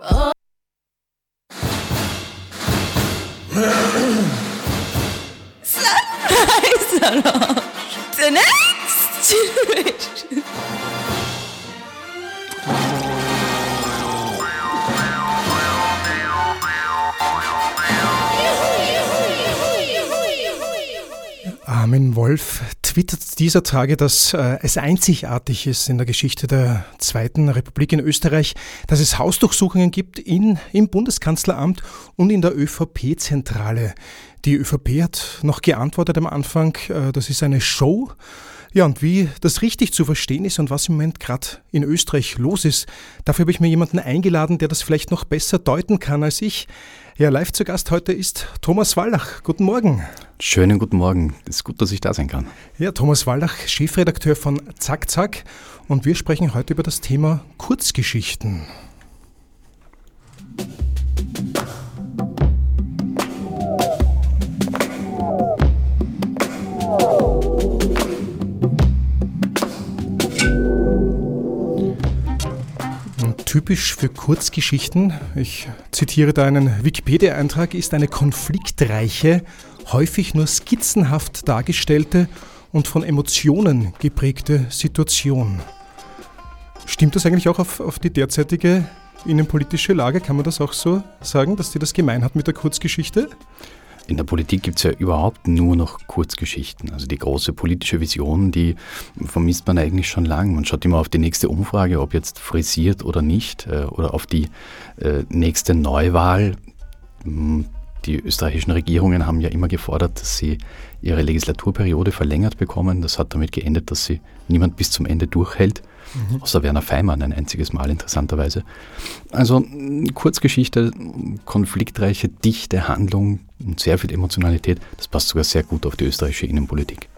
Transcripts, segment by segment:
Sunrise Lounge. The next. Armin Wolf twittert dieser Tage, dass äh, es einzigartig ist in der Geschichte der Zweiten Republik in Österreich, dass es Hausdurchsuchungen gibt in, im Bundeskanzleramt und in der ÖVP-Zentrale. Die ÖVP hat noch geantwortet am Anfang, äh, das ist eine Show. Ja, und wie das richtig zu verstehen ist und was im Moment gerade in Österreich los ist, dafür habe ich mir jemanden eingeladen, der das vielleicht noch besser deuten kann als ich. Ja, live zu Gast heute ist Thomas Wallach. Guten Morgen. Schönen guten Morgen. Es ist gut, dass ich da sein kann. Ja, Thomas Wallach, Chefredakteur von Zack Zack. Und wir sprechen heute über das Thema Kurzgeschichten. Typisch für Kurzgeschichten, ich zitiere da einen Wikipedia-Eintrag, ist eine konfliktreiche, häufig nur skizzenhaft dargestellte und von Emotionen geprägte Situation. Stimmt das eigentlich auch auf, auf die derzeitige innenpolitische Lage? Kann man das auch so sagen, dass die das gemein hat mit der Kurzgeschichte? In der Politik gibt es ja überhaupt nur noch Kurzgeschichten. Also die große politische Vision, die vermisst man eigentlich schon lange. Man schaut immer auf die nächste Umfrage, ob jetzt frisiert oder nicht, äh, oder auf die äh, nächste Neuwahl. Hm, die österreichischen Regierungen haben ja immer gefordert, dass sie ihre Legislaturperiode verlängert bekommen. Das hat damit geendet, dass sie niemand bis zum Ende durchhält. Mhm. Außer Werner Feimann ein einziges Mal interessanterweise. Also Kurzgeschichte, konfliktreiche, dichte Handlung und sehr viel Emotionalität, das passt sogar sehr gut auf die österreichische Innenpolitik.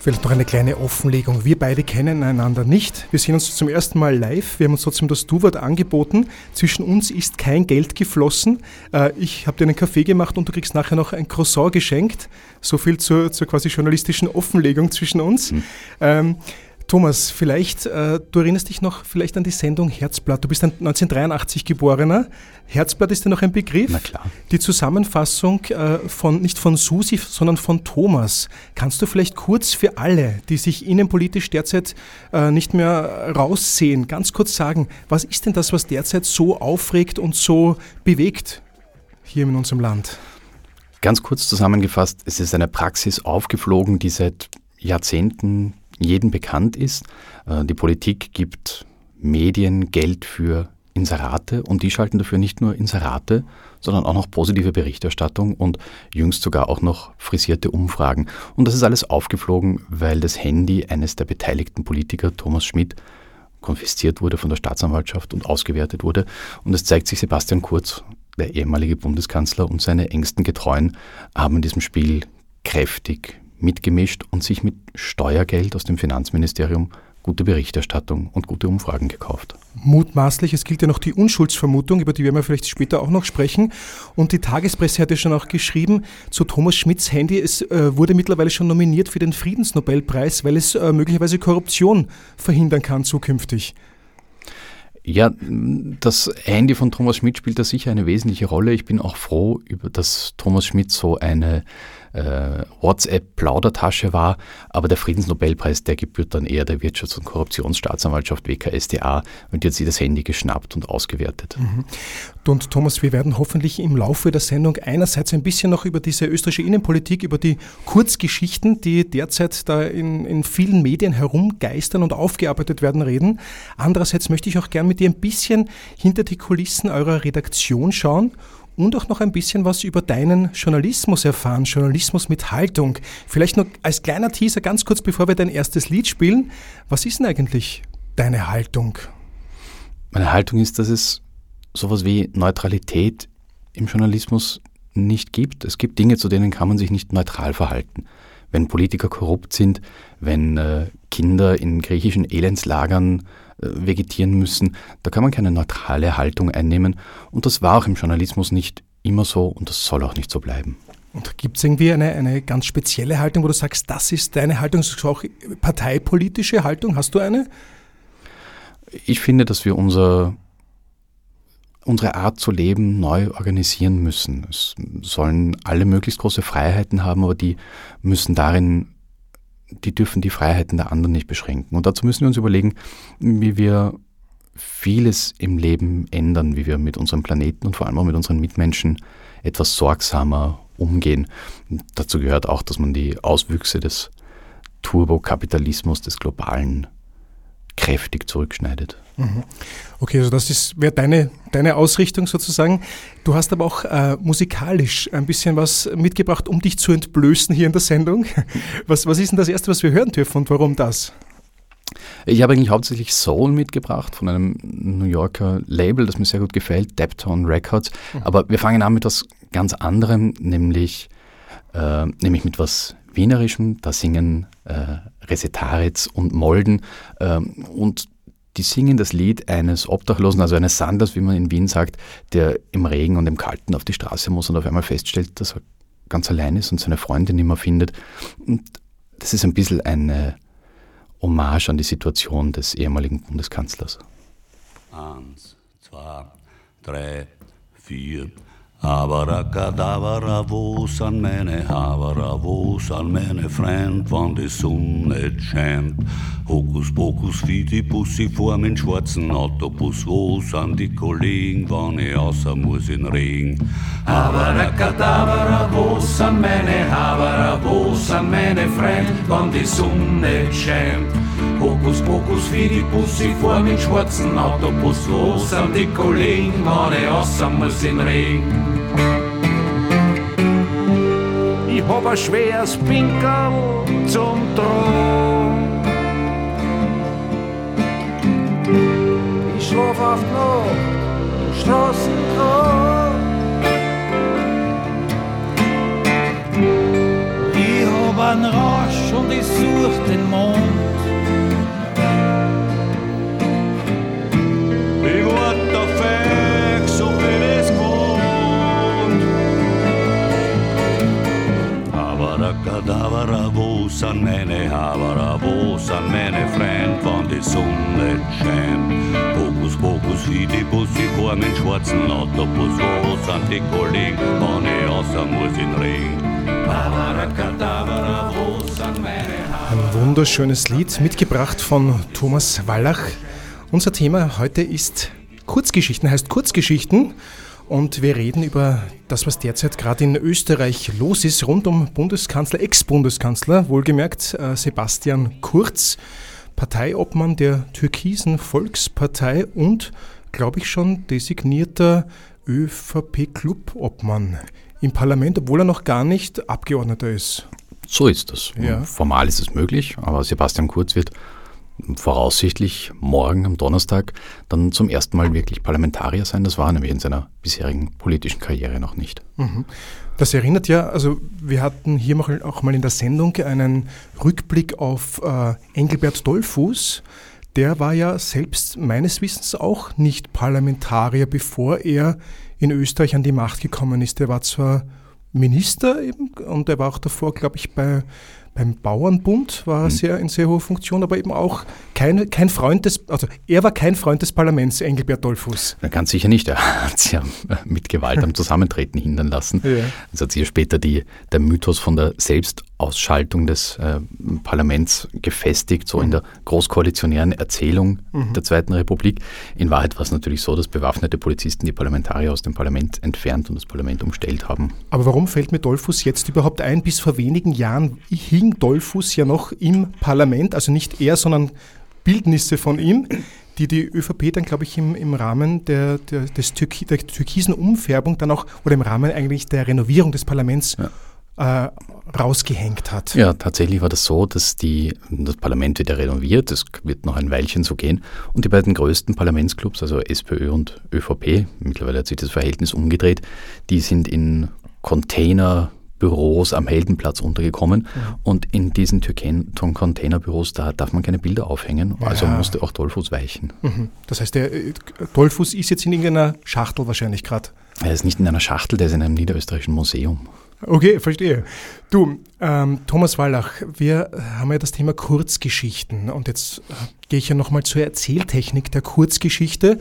Vielleicht noch eine kleine Offenlegung. Wir beide kennen einander nicht. Wir sehen uns zum ersten Mal live. Wir haben uns trotzdem das Du-Wort angeboten. Zwischen uns ist kein Geld geflossen. Äh, ich habe dir einen Kaffee gemacht und du kriegst nachher noch ein Croissant geschenkt. So viel zur, zur quasi journalistischen Offenlegung zwischen uns. Mhm. Ähm, Thomas, vielleicht, äh, du erinnerst dich noch vielleicht an die Sendung Herzblatt. Du bist ein 1983 geborener. Herzblatt ist dir noch ein Begriff. Na klar. Die Zusammenfassung äh, von, nicht von Susi, sondern von Thomas. Kannst du vielleicht kurz für alle, die sich innenpolitisch derzeit äh, nicht mehr raussehen, ganz kurz sagen, was ist denn das, was derzeit so aufregt und so bewegt hier in unserem Land? Ganz kurz zusammengefasst, es ist eine Praxis aufgeflogen, die seit Jahrzehnten jedem bekannt ist. Äh, die Politik gibt Medien Geld für Inserate und die schalten dafür nicht nur Inserate, sondern auch noch positive Berichterstattung und jüngst sogar auch noch frisierte Umfragen. Und das ist alles aufgeflogen, weil das Handy eines der beteiligten Politiker, Thomas Schmidt, konfisziert wurde von der Staatsanwaltschaft und ausgewertet wurde. Und es zeigt sich, Sebastian Kurz, der ehemalige Bundeskanzler und seine engsten Getreuen haben in diesem Spiel kräftig mitgemischt und sich mit Steuergeld aus dem Finanzministerium gute Berichterstattung und gute Umfragen gekauft. Mutmaßlich, es gilt ja noch die Unschuldsvermutung, über die werden wir vielleicht später auch noch sprechen. Und die Tagespresse hat ja schon auch geschrieben zu Thomas Schmidts Handy, es äh, wurde mittlerweile schon nominiert für den Friedensnobelpreis, weil es äh, möglicherweise Korruption verhindern kann zukünftig. Ja, das Handy von Thomas Schmidt spielt da sicher eine wesentliche Rolle. Ich bin auch froh, über dass Thomas Schmidt so eine äh, WhatsApp-Plaudertasche war. Aber der Friedensnobelpreis, der gebührt dann eher der Wirtschafts- und Korruptionsstaatsanwaltschaft WKSDA und die hat sich das Handy geschnappt und ausgewertet. Mhm. Und Thomas, wir werden hoffentlich im Laufe der Sendung einerseits ein bisschen noch über diese österreichische Innenpolitik, über die Kurzgeschichten, die derzeit da in, in vielen Medien herumgeistern und aufgearbeitet werden, reden. Andererseits möchte ich auch gern mit dir ein bisschen hinter die Kulissen eurer Redaktion schauen und auch noch ein bisschen was über deinen Journalismus erfahren, Journalismus mit Haltung. Vielleicht noch als kleiner Teaser ganz kurz, bevor wir dein erstes Lied spielen. Was ist denn eigentlich deine Haltung? Meine Haltung ist, dass es sowas wie Neutralität im Journalismus nicht gibt. Es gibt Dinge, zu denen kann man sich nicht neutral verhalten. Wenn Politiker korrupt sind, wenn äh, Kinder in griechischen Elendslagern vegetieren müssen. Da kann man keine neutrale Haltung einnehmen. Und das war auch im Journalismus nicht immer so und das soll auch nicht so bleiben. Und gibt es irgendwie eine, eine ganz spezielle Haltung, wo du sagst, das ist deine Haltung, das ist auch parteipolitische Haltung? Hast du eine? ich finde, dass wir unser, unsere Art zu leben neu organisieren müssen. Es sollen alle möglichst große Freiheiten haben, aber die müssen darin, die dürfen die Freiheiten der anderen nicht beschränken. Und dazu müssen wir uns überlegen, wie wir vieles im Leben ändern, wie wir mit unserem Planeten und vor allem auch mit unseren Mitmenschen etwas sorgsamer umgehen. Und dazu gehört auch, dass man die Auswüchse des Turbokapitalismus, des globalen, kräftig zurückschneidet. Mhm. Okay, also das wäre deine, deine Ausrichtung sozusagen. Du hast aber auch äh, musikalisch ein bisschen was mitgebracht, um dich zu entblößen hier in der Sendung. Was, was ist denn das Erste, was wir hören dürfen und warum das? Ich habe eigentlich hauptsächlich Soul mitgebracht von einem New Yorker Label, das mir sehr gut gefällt, Depton Records. Mhm. Aber wir fangen an mit was ganz anderem, nämlich, äh, nämlich mit was Wienerischem. Da singen äh, Resetaritz und Molden ähm, und die singen das Lied eines Obdachlosen, also eines Sanders, wie man in Wien sagt, der im Regen und im Kalten auf die Straße muss und auf einmal feststellt, dass er ganz allein ist und seine Freundin nicht mehr findet. Und das ist ein bisschen eine Hommage an die Situation des ehemaligen Bundeskanzlers. Eins, zwei, drei, vier. Abracadabra, wo sind meine Haberer, wo sind meine Freund, wann die Sonne scheint? Hokus pokus, fidi Pussy vor mein schwarzen Autobus, wo sind die Kollegen, wann ich außer muss in Regen? Abracadabra, wo sind meine Haberer, wo sind meine Freund, wann die Sonne scheint? Hokus pokus, fidi Pussy vor mein schwarzen Autobus, wo sind die Kollegen, wann ich außer muss in Regen? Ich hab ein schweres Pinkel zum Tragen. Ich schlaf auf Nacht im Straßenkran. Ich hab einen Rausch und ich such den Mond. Ich wart auf Sind meine Haberer, wo sind meine Freund, wann die Sonne scheint? Hokus pokus, fidi Bussi vor mein schwarzen Autobus, wo sind die Kollegen, wann ich außer muss in Regen? Abracadabra, wo sind meine Haberer? Ein wunderschönes Lied, mitgebracht von Thomas Wallach. Unser Thema heute ist Kurzgeschichten, heißt Kurzgeschichten. Und wir reden über das, was derzeit gerade in Österreich los ist, rund um Bundeskanzler, Ex-Bundeskanzler, wohlgemerkt äh, Sebastian Kurz, Parteiobmann der Türkisen Volkspartei und, glaube ich, schon designierter ÖVP-Clubobmann im Parlament, obwohl er noch gar nicht Abgeordneter ist. So ist das. Ja. Formal ist es möglich, aber Sebastian Kurz wird voraussichtlich morgen am Donnerstag dann zum ersten Mal wirklich Parlamentarier sein. Das war er nämlich in seiner bisherigen politischen Karriere noch nicht. Das erinnert ja, also wir hatten hier auch mal in der Sendung einen Rückblick auf äh, Engelbert Dollfuß. Der war ja selbst meines Wissens auch nicht Parlamentarier, bevor er in Österreich an die Macht gekommen ist. Der war zwar Minister eben und er war auch davor, glaube ich, bei, beim Bauernbund war er sehr in sehr hoher Funktion, aber eben auch kein, kein Freund des, also er war kein Freund des Parlaments, Engelbert Dollfuß. Na, ganz sicher nicht. Er hat sich ja mit Gewalt am Zusammentreten hindern lassen. Ja. Es hat sich ja später die, der Mythos von der Selbstausschaltung des äh, Parlaments gefestigt, so in der großkoalitionären Erzählung der Zweiten Republik. In Wahrheit war es natürlich so, dass bewaffnete Polizisten die Parlamentarier aus dem Parlament entfernt und das Parlament umstellt haben. Aber warum fällt mir Dollfuß jetzt überhaupt ein? Bis vor wenigen Jahren hing Dollfuß ja noch im Parlament, also nicht er, sondern Bildnisse von ihm, die die ÖVP dann, glaube ich, im, im Rahmen der, der, des Türki, der türkisen Umfärbung dann auch, oder im Rahmen eigentlich der Renovierung des Parlaments äh, rausgehängt hat. Ja, tatsächlich war das so, dass die, das Parlament wird ja renoviert, es wird noch ein Weilchen so gehen. Und die beiden größten Parlamentsclubs, also SPÖ und ÖVP, mittlerweile hat sich das Verhältnis umgedreht, die sind in Containerbüros am Heldenplatz untergekommen. Und in diesen Türken- Containerbüros, da darf man keine Bilder aufhängen. Also Ja. musste auch Dollfuß weichen. Mhm. Das heißt, der äh, Dollfuß ist jetzt in irgendeiner Schachtel wahrscheinlich gerade. Er ist nicht in einer Schachtel, der ist in einem niederösterreichischen Museum. Okay, verstehe. Du, ähm, Thomas Wallach, wir haben ja das Thema Kurzgeschichten und jetzt äh, gehe ich ja nochmal zur Erzähltechnik der Kurzgeschichte.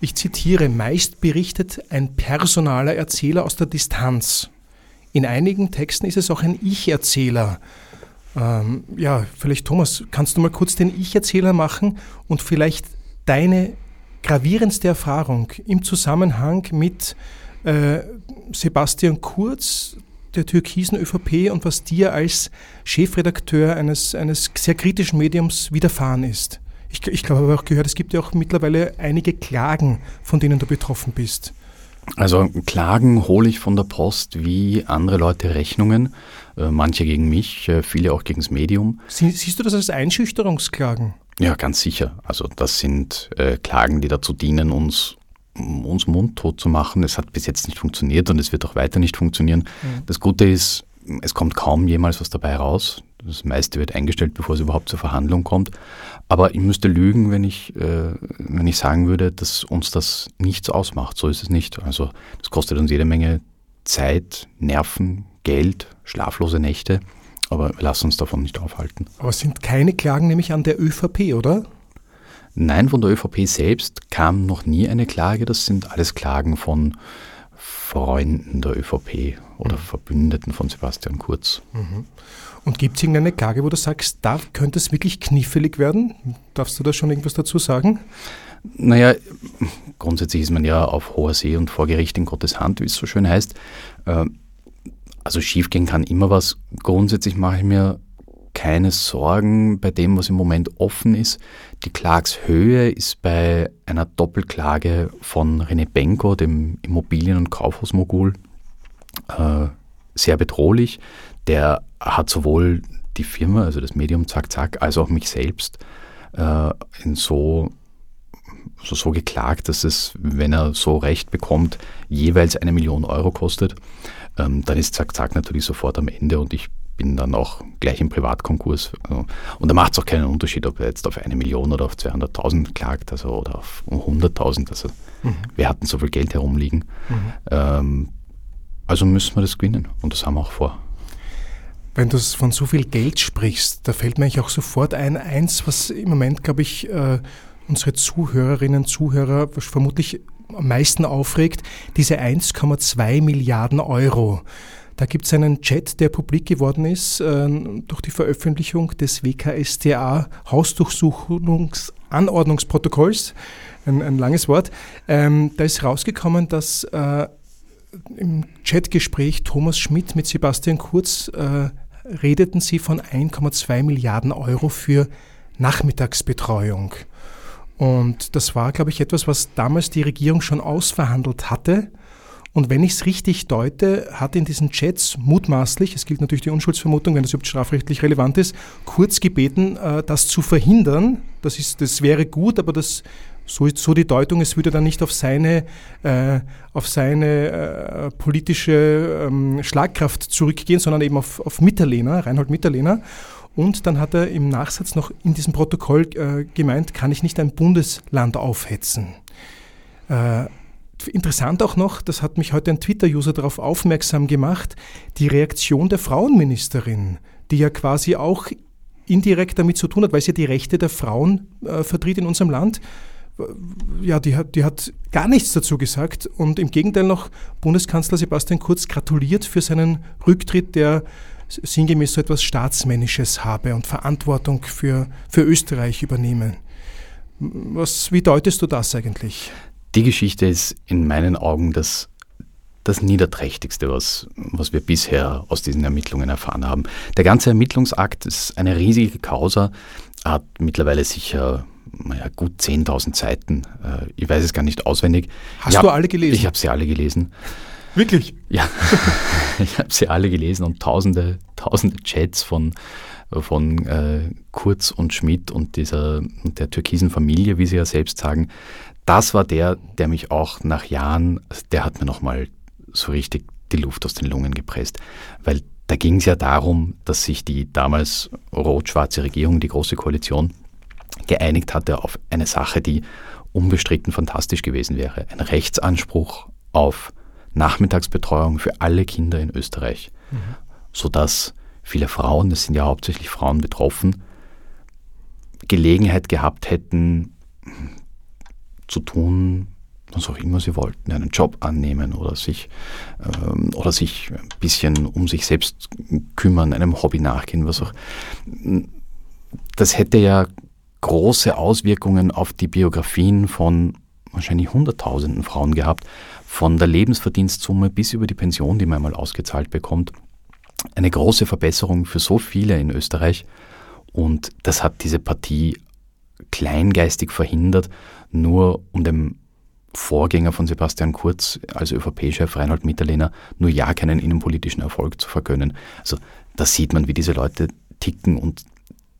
Ich zitiere, meist berichtet ein personaler Erzähler aus der Distanz. In einigen Texten ist es auch ein Ich-Erzähler. Ähm, ja, vielleicht Thomas, kannst du mal kurz den Ich-Erzähler machen und vielleicht deine gravierendste Erfahrung im Zusammenhang mit äh, Sebastian Kurz, der türkisen ÖVP und was dir als Chefredakteur eines, eines sehr kritischen Mediums widerfahren ist. Ich, ich glaube, aber auch gehört, es gibt ja auch mittlerweile einige Klagen, von denen du betroffen bist. Also Klagen hole ich von der Post wie andere Leute Rechnungen, äh, manche gegen mich, äh, viele auch gegen das Medium. Sie, siehst du das als Einschüchterungsklagen? Ja, ganz sicher. Also das sind äh, Klagen, die dazu dienen, uns uns mundtot zu machen. Es hat bis jetzt nicht funktioniert und es wird auch weiter nicht funktionieren. Mhm. Das Gute ist, es kommt kaum jemals was dabei raus. Das meiste wird eingestellt, bevor es überhaupt zur Verhandlung kommt. Aber ich müsste lügen, wenn ich, äh, wenn ich sagen würde, dass uns das nichts ausmacht. So ist es nicht. Also das kostet uns jede Menge Zeit, Nerven, Geld, schlaflose Nächte. Aber wir lassen uns davon nicht aufhalten. Aber es sind keine Klagen nämlich an der ÖVP, oder? Nein, von der ÖVP selbst kam noch nie eine Klage. Das sind alles Klagen von Freunden der ÖVP oder Verbündeten von Sebastian Kurz. Mhm. Und gibt es irgendeine Klage, wo du sagst, da könnte es wirklich knifflig werden? Darfst du da schon irgendwas dazu sagen? Naja, grundsätzlich ist man ja auf hoher See und vor Gericht in Gottes Hand, wie es so schön heißt. Äh, also schiefgehen kann immer was. Grundsätzlich mache ich mir keine Sorgen bei dem, was im Moment offen ist. Die Klagshöhe ist bei einer Doppelklage von René Benko, dem Immobilien- und Kaufhausmogul, äh, sehr bedrohlich. Der hat sowohl die Firma, also das Medium Zack Zack, als auch mich selbst äh, in so, so, so geklagt, dass es, wenn er so Recht bekommt, jeweils eine Million Euro kostet. Ähm, dann ist Zack Zack natürlich sofort am Ende und ich bin dann auch gleich im Privatkonkurs. Und da macht es auch keinen Unterschied, ob er jetzt auf eine Million oder auf 200.000 klagt also, oder auf 100.000. Also mhm. wir hatten so viel Geld herumliegen. Mhm. Ähm, also müssen wir das gewinnen und das haben wir auch vor. Wenn du von so viel Geld sprichst, da fällt mir eigentlich auch sofort ein, eins, was im Moment, glaube ich, äh, unsere Zuhörerinnen und Zuhörer vermutlich am meisten aufregt, diese 1,2 Milliarden Euro. Da gibt es einen Chat, der publik geworden ist äh, durch die Veröffentlichung des WKStA Hausdurchsuchungsanordnungsprotokolls. Ein, ein langes Wort. Ähm, da ist rausgekommen, dass äh, im Chatgespräch Thomas Schmidt mit Sebastian Kurz äh, redeten sie von 1,2 Milliarden Euro für Nachmittagsbetreuung. Und das war, glaube ich, etwas, was damals die Regierung schon ausverhandelt hatte und wenn ich es richtig deute, hat in diesen Chats mutmaßlich, es gilt natürlich die Unschuldsvermutung, wenn das überhaupt strafrechtlich relevant ist, kurz gebeten, äh, das zu verhindern. Das, ist, das wäre gut, aber das, so, so die Deutung, es würde dann nicht auf seine, äh, auf seine äh, politische ähm, Schlagkraft zurückgehen, sondern eben auf, auf Mitterlehner, Reinhold Mitterlehner. Und dann hat er im Nachsatz noch in diesem Protokoll äh, gemeint, kann ich nicht ein Bundesland aufhetzen. Interessant auch noch, das hat mich heute ein Twitter-User darauf aufmerksam gemacht, die Reaktion der Frauenministerin, die ja quasi auch indirekt damit zu tun hat, weil sie die Rechte der Frauen äh, vertritt in unserem Land. Ja, die hat, die hat gar nichts dazu gesagt und im Gegenteil noch Bundeskanzler Sebastian Kurz gratuliert für seinen Rücktritt, der sinngemäß so etwas Staatsmännisches habe und Verantwortung für, für Österreich übernehme. Was, wie deutest du das eigentlich? Die Geschichte ist in meinen Augen das, das Niederträchtigste, was, was wir bisher aus diesen Ermittlungen erfahren haben. Der ganze Ermittlungsakt ist eine riesige Causa, hat mittlerweile sicher naja, gut 10.000 Seiten. Äh, ich weiß es gar nicht auswendig. Hast hab, du alle gelesen? Ich habe sie alle gelesen. Wirklich? Ja, ich habe sie alle gelesen und tausende, tausende Chats von, von äh, Kurz und Schmidt und dieser und der türkisen Familie, wie sie ja selbst sagen das war der, der mich auch nach Jahren, der hat mir nochmal so richtig die Luft aus den Lungen gepresst. Weil da ging es ja darum, dass sich die damals rot-schwarze Regierung, die Große Koalition, geeinigt hatte auf eine Sache, die unbestritten fantastisch gewesen wäre. Ein Rechtsanspruch auf Nachmittagsbetreuung für alle Kinder in Österreich, mhm. sodass viele Frauen, es sind ja hauptsächlich Frauen betroffen, Gelegenheit gehabt hätten, zu tun, was auch immer sie wollten, einen Job annehmen oder sich, ähm, oder sich ein bisschen um sich selbst kümmern, einem Hobby nachgehen, was auch. Das hätte ja große Auswirkungen auf die Biografien von wahrscheinlich Hunderttausenden Frauen gehabt, von der Lebensverdienstsumme bis über die Pension, die man einmal ausgezahlt bekommt. Eine große Verbesserung für so viele in Österreich. Und das hat diese Partie kleingeistig verhindert, nur um dem Vorgänger von Sebastian Kurz als ÖVP-Chef Reinhold Mitterlehner nur ja keinen innenpolitischen Erfolg zu vergönnen. Also da sieht man, wie diese Leute ticken und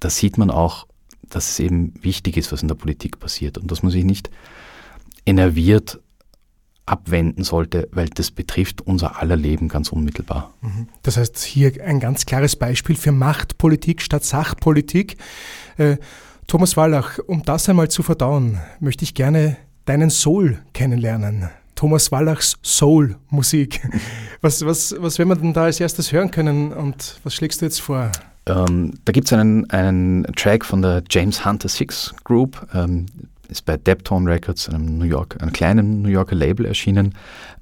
da sieht man auch, dass es eben wichtig ist, was in der Politik passiert und dass man sich nicht enerviert abwenden sollte, weil das betrifft unser aller Leben ganz unmittelbar. Mhm. Das heißt, hier ein ganz klares Beispiel für Machtpolitik statt Sachpolitik. Thomas Wallach, um das einmal zu verdauen, möchte ich gerne deinen Soul kennenlernen. Thomas Wallachs Soul-Musik. Was, was, was werden wir denn da als erstes hören können und was schlägst du jetzt vor? Ähm, da gibt es einen, einen Track von der James Hunter Six Group, ähm, ist bei Deptone Records, einem, New York, einem kleinen New Yorker Label erschienen.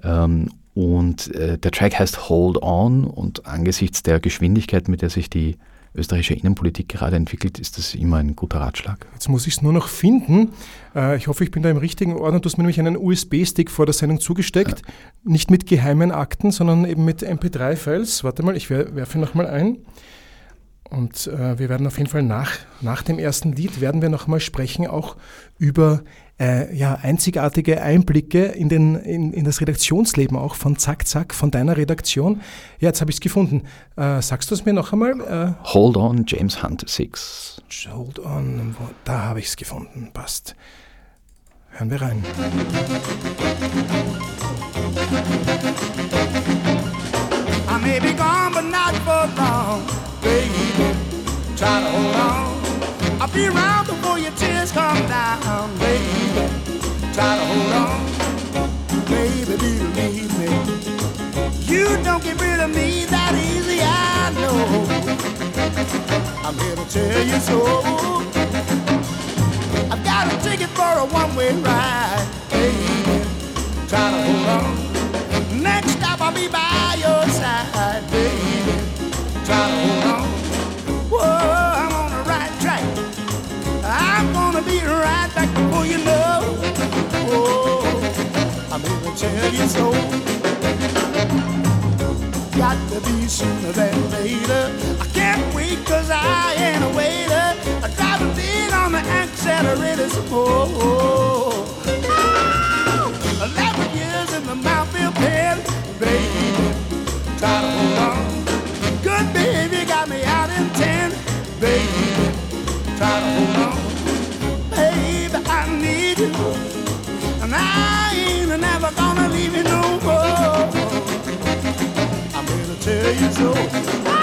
Ähm, und äh, der Track heißt Hold On und angesichts der Geschwindigkeit, mit der sich die österreichische Innenpolitik gerade entwickelt, ist das immer ein guter Ratschlag. Jetzt muss ich es nur noch finden. Äh, ich hoffe, ich bin da im richtigen Ordner. Du hast mir nämlich einen USB-Stick vor der Sendung zugesteckt. Ja. Nicht mit geheimen Akten, sondern eben mit MP3-Files. Warte mal, ich werfe nochmal ein. Und äh, wir werden auf jeden Fall nach, nach dem ersten Lied werden wir nochmal sprechen, auch über äh, ja, einzigartige Einblicke in, den, in, in das Redaktionsleben auch von Zack Zack, von deiner Redaktion. Ja, jetzt habe ich es gefunden. Äh, sagst du es mir noch einmal? Äh, Hold on, James Hunt 6. Hold on, wo, da habe ich es gefunden. Passt. Hören wir rein. I may be gone, but not for long, baby. Try to hold on. I'll be around before your tears come down, baby. Try to hold on, baby, believe me. You don't get rid of me that easy, I know. I'm here to tell you so. I've got a ticket for a one-way ride, baby. Try to hold on. Next stop, I'll be by your side, baby. Try to hold on. Whoa. I'm on the right track. I'm gonna be right back before you know. Oh, I'm here to tell you so. Got to be sooner than later. I can't wait cause I ain't a waiter. I drive a beat on the accelerator more. Oh, eleven years in the Mountfield pen, baby. Try to hold on. Good behavior got me out in baby. Try to hold on. And I ain't never gonna leave you no more. I'm here to tell you so.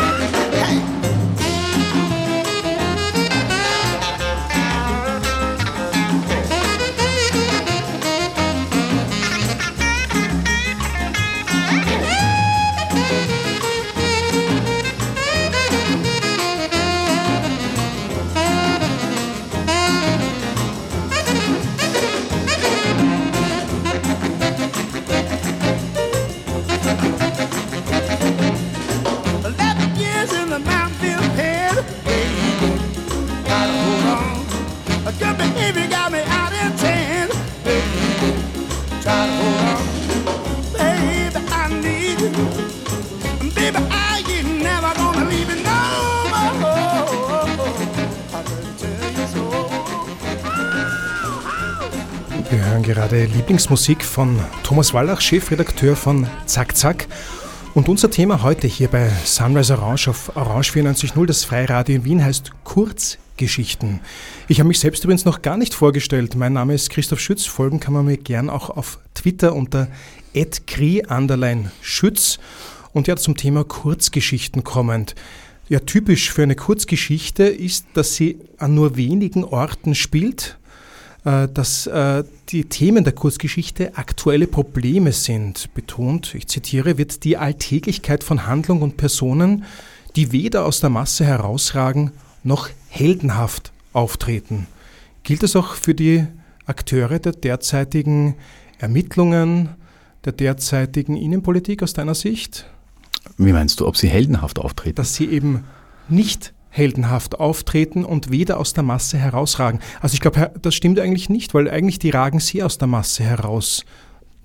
Lieblingsmusik von Thomas Wallach, Chefredakteur von Zack Zack. Und unser Thema heute hier bei Sunrise Orange auf Orange 94.0, das Freiradio in Wien, heißt Kurzgeschichten. Ich habe mich selbst übrigens noch gar nicht vorgestellt. Mein Name ist Christoph Schütz. Folgen kann man mir gern auch auf Twitter unter @kri_schütz und ja zum Thema Kurzgeschichten kommend. Ja, typisch für eine Kurzgeschichte ist, dass sie an nur wenigen Orten spielt dass äh, die Themen der Kurzgeschichte aktuelle Probleme sind. Betont, ich zitiere, wird die Alltäglichkeit von Handlung und Personen, die weder aus der Masse herausragen noch heldenhaft auftreten. Gilt das auch für die Akteure der derzeitigen Ermittlungen, der derzeitigen Innenpolitik aus deiner Sicht? Wie meinst du, ob sie heldenhaft auftreten? Dass sie eben nicht heldenhaft auftreten und weder aus der Masse herausragen. Also ich glaube, das stimmt eigentlich nicht, weil eigentlich die ragen sie aus der Masse heraus.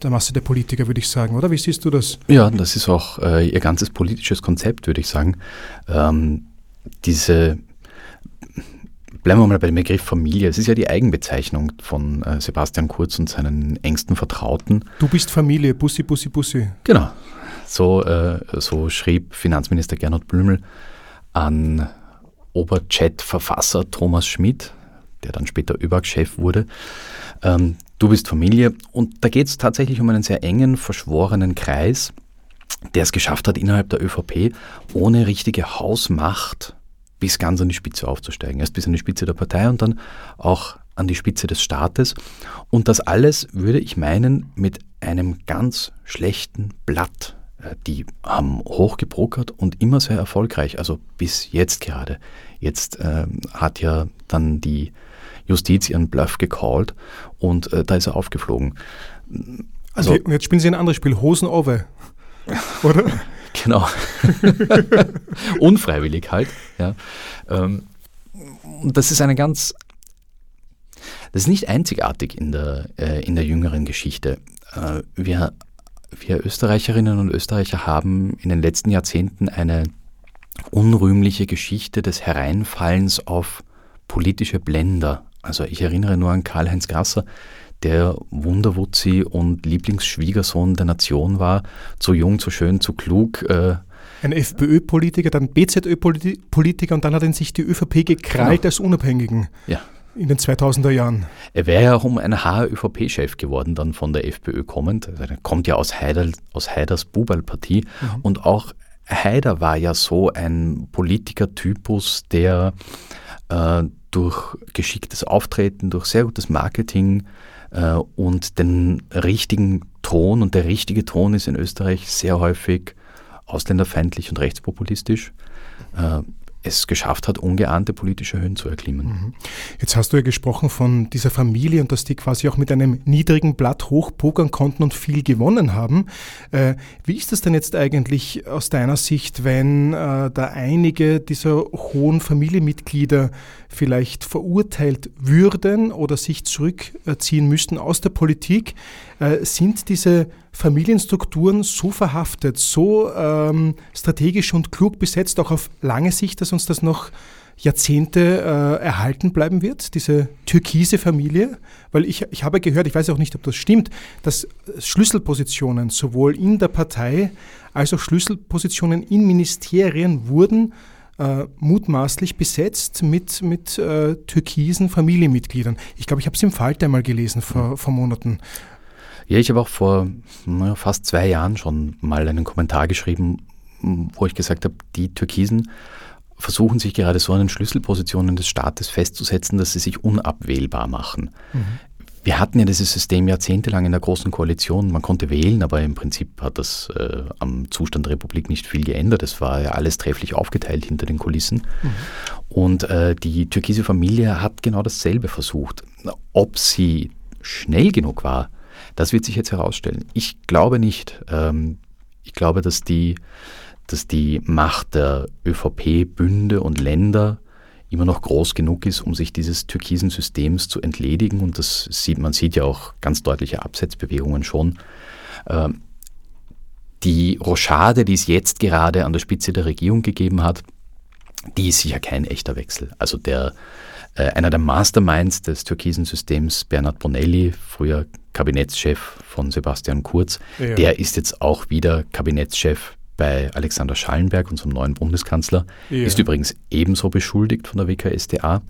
Der Masse der Politiker, würde ich sagen, oder? Wie siehst du das? Ja, das ist auch äh, ihr ganzes politisches Konzept, würde ich sagen. Ähm, diese, bleiben wir mal bei dem Begriff Familie. Es ist ja die Eigenbezeichnung von äh, Sebastian Kurz und seinen engsten Vertrauten. Du bist Familie, Bussi, Bussi, Bussi. Genau. So, äh, so schrieb Finanzminister Gernot Blümel an Oberchat-Verfasser Thomas Schmidt, der dann später ÖBAG-Chef wurde. Ähm, du bist Familie und da geht es tatsächlich um einen sehr engen, verschworenen Kreis, der es geschafft hat, innerhalb der ÖVP ohne richtige Hausmacht bis ganz an die Spitze aufzusteigen. Erst bis an die Spitze der Partei und dann auch an die Spitze des Staates. Und das alles, würde ich meinen, mit einem ganz schlechten Blatt die haben hochgebrokert und immer sehr erfolgreich, also bis jetzt gerade. Jetzt äh, hat ja dann die Justiz ihren Bluff gecallt und äh, da ist er aufgeflogen. Also, okay, jetzt spielen Sie ein anderes Spiel, Hosen over, oder? genau. Unfreiwillig halt. Ja. Ähm, das ist eine ganz, das ist nicht einzigartig in der, äh, in der jüngeren Geschichte. Äh, wir wir Österreicherinnen und Österreicher haben in den letzten Jahrzehnten eine unrühmliche Geschichte des Hereinfallens auf politische Blender. Also ich erinnere nur an Karl-Heinz Grasser, der Wunderwutzi und Lieblingsschwiegersohn der Nation war, zu jung, zu schön, zu klug. Äh, ein FPÖ-Politiker, dann BZÖ-Politiker und dann hat ihn sich die ÖVP gekrallt genau. als Unabhängigen. Ja, in den 2000er Jahren. Er wäre ja auch um ein Haar ÖVP-Chef geworden, dann von der FPÖ kommend. Also er kommt ja aus, Haider, aus Haiders Bubalpartie. Mhm. Und auch Haider war ja so ein Politikertypus, der äh, durch geschicktes Auftreten, durch sehr gutes Marketing äh, und den richtigen Ton, und der richtige Ton ist in Österreich sehr häufig ausländerfeindlich und rechtspopulistisch, äh, es geschafft hat, ungeahnte politische Höhen zu erklimmen. Mhm. Jetzt hast du ja gesprochen von dieser Familie und dass die quasi auch mit einem niedrigen Blatt hochpokern konnten und viel gewonnen haben. Äh, wie ist das denn jetzt eigentlich aus deiner Sicht, wenn äh, da einige dieser hohen Familienmitglieder vielleicht verurteilt würden oder sich zurückziehen müssten aus der Politik? Äh, sind diese Familienstrukturen so verhaftet, so ähm, strategisch und klug besetzt, auch auf lange Sicht, dass uns das noch Jahrzehnte äh, erhalten bleiben wird, diese türkise Familie? Weil ich, ich habe gehört, ich weiß auch nicht, ob das stimmt, dass Schlüsselpositionen sowohl in der Partei als auch Schlüsselpositionen in Ministerien wurden äh, mutmaßlich besetzt mit, mit äh, türkisen Familienmitgliedern. Ich glaube, ich habe es im Falter einmal gelesen vor, vor Monaten. Ja, ich habe auch vor naja, fast zwei Jahren schon mal einen Kommentar geschrieben, wo ich gesagt habe, die Türkisen versuchen sich gerade so an den Schlüsselpositionen des Staates festzusetzen, dass sie sich unabwählbar machen. Mhm. Wir hatten ja dieses System jahrzehntelang in der Großen Koalition. Man konnte wählen, aber im Prinzip hat das äh, am Zustand der Republik nicht viel geändert. Es war ja alles trefflich aufgeteilt hinter den Kulissen. Mhm. Und äh, die türkise Familie hat genau dasselbe versucht. Ob sie schnell genug war, das wird sich jetzt herausstellen. Ich glaube nicht. Ähm, ich glaube, dass die, dass die Macht der ÖVP, Bünde und Länder immer noch groß genug ist, um sich dieses türkisen Systems zu entledigen. Und das sieht man sieht ja auch ganz deutliche Absetzbewegungen schon. Ähm, die Rochade, die es jetzt gerade an der Spitze der Regierung gegeben hat, die ist sicher kein echter Wechsel. Also der, äh, einer der Masterminds des türkisen Systems, Bernhard Bonelli, früher Kabinettschef von Sebastian Kurz, ja. der ist jetzt auch wieder Kabinettschef bei Alexander Schallenberg, unserem neuen Bundeskanzler, ja. ist übrigens ebenso beschuldigt von der WKSDA.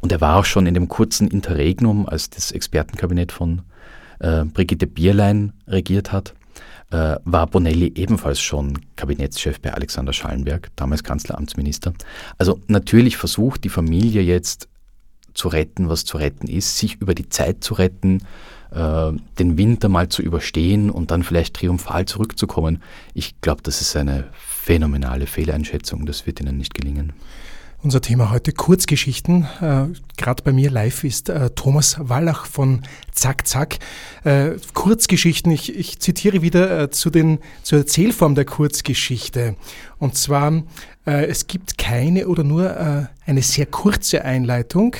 Und er war auch schon in dem kurzen Interregnum, als das Expertenkabinett von äh, Brigitte Bierlein regiert hat, äh, war Bonelli ebenfalls schon Kabinettschef bei Alexander Schallenberg, damals Kanzleramtsminister. Also natürlich versucht die Familie jetzt zu retten, was zu retten ist, sich über die Zeit zu retten, äh, den Winter mal zu überstehen und dann vielleicht triumphal zurückzukommen. Ich glaube, das ist eine phänomenale Fehleinschätzung. Das wird ihnen nicht gelingen. Unser Thema heute Kurzgeschichten. Äh, Gerade bei mir live ist äh, Thomas Wallach von Zack Zack. Äh, Kurzgeschichten, ich, ich, zitiere wieder äh, zu den, zur Erzählform der Kurzgeschichte. Und zwar, äh, es gibt keine oder nur eine sehr kurze Einleitung.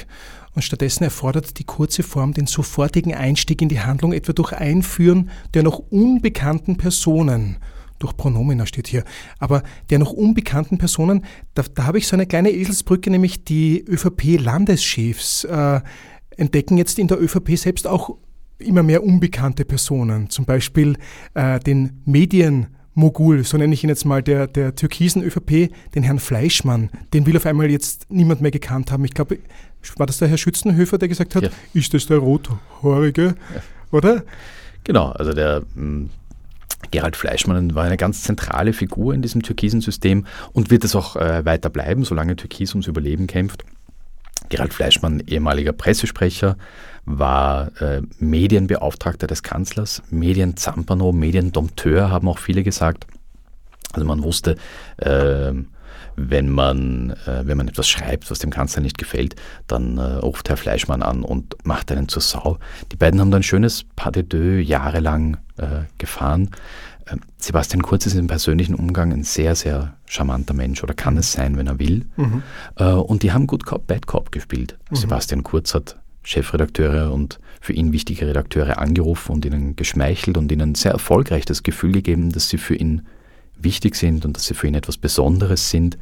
Und stattdessen erfordert die kurze Form den sofortigen Einstieg in die Handlung, etwa durch Einführen der noch unbekannten Personen. Durch Pronomina steht hier, aber der noch unbekannten Personen, da, da habe ich so eine kleine Eselsbrücke, nämlich die ÖVP-Landeschefs äh, entdecken jetzt in der ÖVP selbst auch immer mehr unbekannte Personen, zum Beispiel äh, den Medienmogul, so nenne ich ihn jetzt mal, der, der türkisen ÖVP, den Herrn Fleischmann, den will auf einmal jetzt niemand mehr gekannt haben. Ich glaube, war das der Herr Schützenhöfer, der gesagt hat, ja. ist das der Rothaarige, ja. oder? Genau, also der hm, Gerald Fleischmann war eine ganz zentrale Figur in diesem türkisen System und wird es auch äh, weiter bleiben, solange Türkis ums Überleben kämpft. Gerald Fleischmann, ehemaliger Pressesprecher, war äh, Medienbeauftragter des Kanzlers, Medienzampano, Mediendompteur, haben auch viele gesagt. Also man wusste, äh, wenn man, äh, wenn man etwas schreibt, was dem Kanzler nicht gefällt, dann äh, ruft Herr Fleischmann an und macht einen zur Sau. Die beiden haben dann ein schönes Pas de deux jahrelang äh, gefahren. Ähm, Sebastian Kurz ist im persönlichen Umgang ein sehr, sehr charmanter Mensch oder kann es sein, wenn er will. Mhm. Äh, und die haben Good Cop, Bad Cop gespielt. Mhm. Sebastian Kurz hat Chefredakteure und für ihn wichtige Redakteure angerufen und ihnen geschmeichelt und ihnen sehr erfolgreich das Gefühl gegeben, dass sie für ihn wichtig sind und dass sie für ihn etwas Besonderes sind.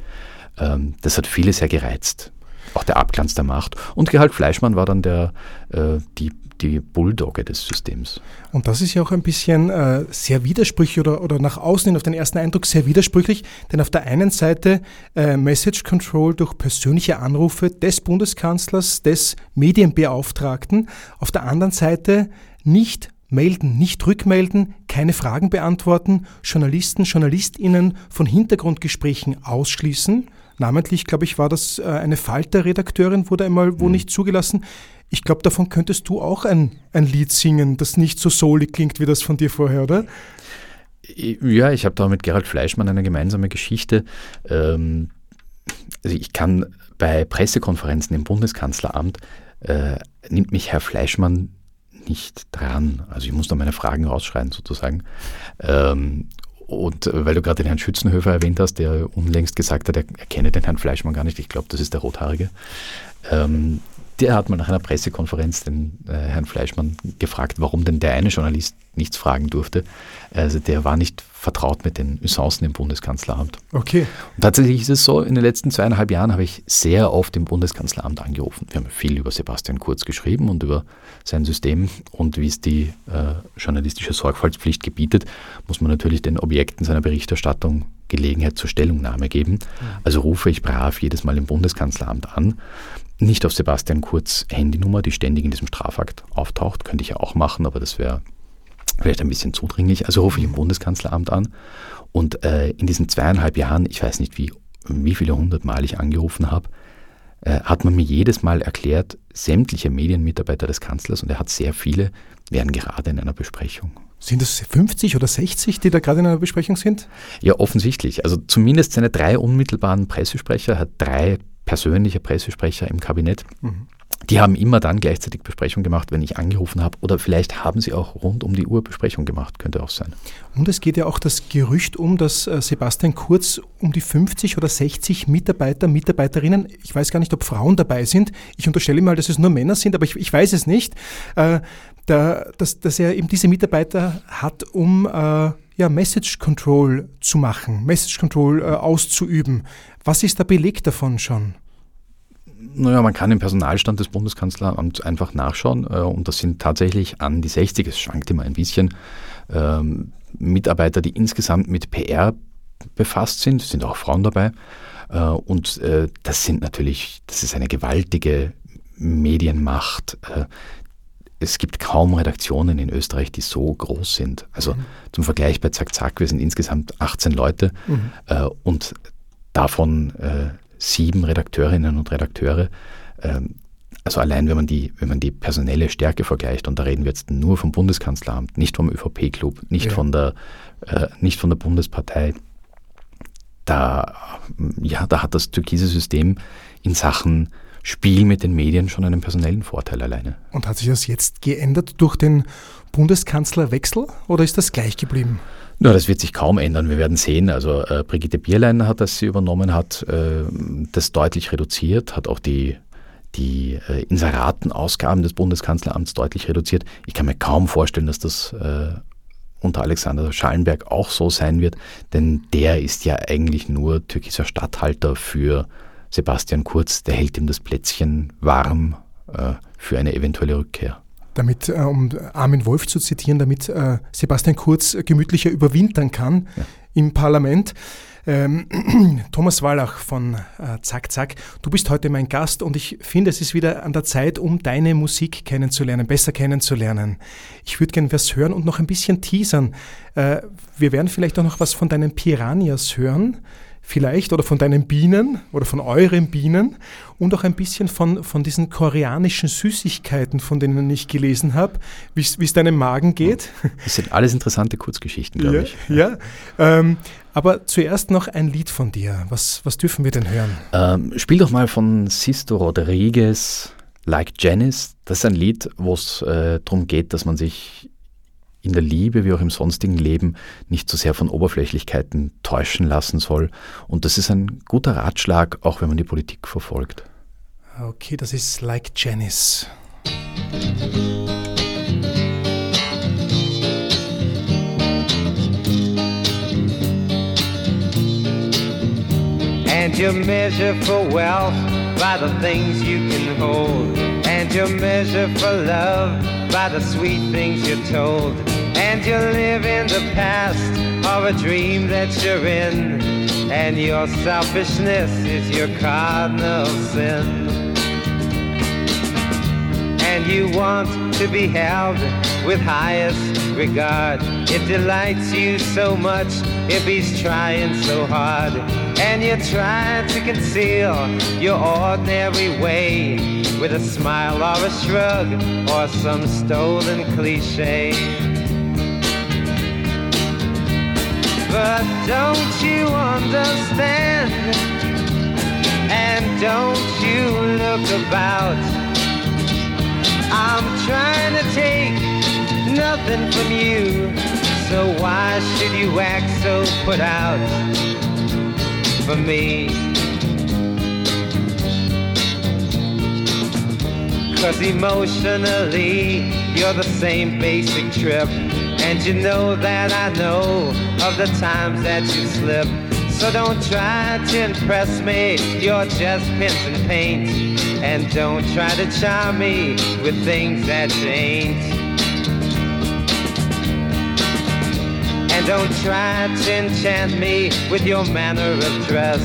Ähm, das hat viele sehr gereizt. Auch der Abglanz der Macht. Und Gerhard Fleischmann war dann der, äh, die, die Bulldogge des Systems. Und das ist ja auch ein bisschen äh, sehr widersprüchlich oder, oder nach außen hin auf den ersten Eindruck sehr widersprüchlich, denn auf der einen Seite äh, Message Control durch persönliche Anrufe des Bundeskanzlers, des Medienbeauftragten, auf der anderen Seite nicht melden, nicht rückmelden, keine Fragen beantworten, Journalisten, Journalistinnen von Hintergrundgesprächen ausschließen. Namentlich, glaube ich, war das äh, eine Falter-Redakteurin, wurde einmal wo mhm. nicht zugelassen. Ich glaube, davon könntest du auch ein, ein Lied singen, das nicht so soulig klingt wie das von dir vorher, oder? Ja, ich habe da mit Gerald Fleischmann eine gemeinsame Geschichte. Ähm, also ich kann bei Pressekonferenzen im Bundeskanzleramt, äh, nimmt mich Herr Fleischmann nicht dran. Also ich muss da meine Fragen rausschreien sozusagen. Ähm, und äh, weil du gerade den Herrn Schützenhöfer erwähnt hast, der unlängst gesagt hat, er, er kenne den Herrn Fleischmann gar nicht. Ich glaube, das ist der Rothaarige. Ähm, der hat mal nach einer Pressekonferenz den äh, Herrn Fleischmann gefragt, warum denn der eine Journalist nichts fragen durfte. Also der war nicht vertraut mit den Usancen im Bundeskanzleramt. Okay. Und tatsächlich ist es so, in den letzten zweieinhalb Jahren habe ich sehr oft im Bundeskanzleramt angerufen. Wir haben viel über Sebastian Kurz geschrieben und über sein System und wie es die äh, journalistische Sorgfaltspflicht gebietet, muss man natürlich den Objekten seiner Berichterstattung Gelegenheit zur Stellungnahme geben. Mhm. Also rufe ich brav jedes Mal im Bundeskanzleramt an nicht auf Sebastian Kurz Handynummer, die ständig in diesem Strafakt auftaucht. Könnte ich ja auch machen, aber das wäre vielleicht ein bisschen zudringlich. Also rufe ich im Bundeskanzleramt an und äh, in diesen zweieinhalb Jahren, ich weiß nicht wie, wie viele hundert Mal ich angerufen habe, äh, hat man mir jedes Mal erklärt, sämtliche Medienmitarbeiter des Kanzlers, und er hat sehr viele, wären gerade in einer Besprechung. Sind das 50 oder 60, die da gerade in einer Besprechung sind? Ja, offensichtlich. Also zumindest seine drei unmittelbaren Pressesprecher hat drei persönliche Pressesprecher im Kabinett. Mhm. Die haben immer dann gleichzeitig Besprechung gemacht, wenn ich angerufen habe. Oder vielleicht haben sie auch rund um die Uhr Besprechung gemacht, könnte auch sein. Und es geht ja auch das Gerücht um, dass äh, Sebastian Kurz um die 50 oder 60 Mitarbeiter, Mitarbeiterinnen, ich weiß gar nicht, ob Frauen dabei sind. Ich unterstelle mal, dass es nur Männer sind, aber ich, ich weiß es nicht. Äh, da, dass, dass er eben diese Mitarbeiter hat, um äh, ja, Message Control zu machen, Message Control äh, auszuüben. Was ist der Beleg davon schon? Naja, man kann im Personalstand des Bundeskanzleramts einfach nachschauen äh, und das sind tatsächlich an die 60, es schwankt immer ein bisschen, ähm, Mitarbeiter, die insgesamt mit PR befasst sind, sind auch Frauen dabei äh, und äh, das sind natürlich, das ist eine gewaltige Medienmacht, äh, es gibt kaum Redaktionen in Österreich, die so groß sind. Also mhm. zum Vergleich bei Zack Zack, wir sind insgesamt 18 Leute mhm. äh, und davon äh, sieben Redakteurinnen und Redakteure. Ähm, also allein wenn man die, wenn man die personelle Stärke vergleicht, und da reden wir jetzt nur vom Bundeskanzleramt, nicht vom ÖVP-Club, nicht, ja. von der, äh, nicht von der Bundespartei, da, ja, da hat das türkise System in Sachen Spiel mit den Medien schon einen personellen Vorteil alleine. Und hat sich das jetzt geändert durch den Bundeskanzlerwechsel oder ist das gleich geblieben? Na, das wird sich kaum ändern. Wir werden sehen. Also äh, Brigitte Bierlein hat, das sie übernommen hat, äh, das deutlich reduziert, hat auch die, die äh, Inseratenausgaben des Bundeskanzleramts deutlich reduziert. Ich kann mir kaum vorstellen, dass das äh, unter Alexander Schallenberg auch so sein wird, denn der ist ja eigentlich nur türkischer Statthalter für Sebastian Kurz. Der hält ihm das Plätzchen warm äh, für eine eventuelle Rückkehr damit, äh, um Armin Wolf zu zitieren, damit äh, Sebastian Kurz gemütlicher überwintern kann ja. im Parlament. Ähm, Thomas Wallach von äh, Zack Zack, du bist heute mein Gast und ich finde, es ist wieder an der Zeit, um deine Musik kennenzulernen, besser kennenzulernen. Ich würde gerne was hören und noch ein bisschen teasern. Äh, wir werden vielleicht auch noch was von deinen Piranhas hören vielleicht oder von deinen Bienen oder von euren Bienen und auch ein bisschen von, von diesen koreanischen Süßigkeiten, von denen ich gelesen habe, wie es deinem Magen geht. Das sind alles interessante Kurzgeschichten, glaube ja, ich. Ja, ähm, aber zuerst noch ein Lied von dir. Was, was dürfen wir denn hören? Ähm, spiel doch mal von Sisto Rodriguez, Like Janice. Das ist ein Lied, wo es äh, darum geht, dass man sich in der Liebe wie auch im sonstigen Leben nicht zu so sehr von Oberflächlichkeiten täuschen lassen soll. Und das ist ein guter Ratschlag, auch wenn man die Politik verfolgt. Okay, das ist Like Janice. And you measure for wealth by the things you can hold. And you measure for love by the sweet things you're told. And you live in the past of a dream that you're in. And your selfishness is your cardinal sin. And you want to be held with highest regard. It delights you so much if he's trying so hard. And you try to conceal your ordinary way with a smile or a shrug or some stolen cliche. But don't you understand? And don't you look about? I'm trying to take nothing from you. So why should you act so put out for me? Cause emotionally, you're the same basic trip. And you know that I know of the times that you slip. So don't try to impress me, you're just pins and paint. And don't try to charm me with things that you ain't. And don't try to enchant me with your manner of dress.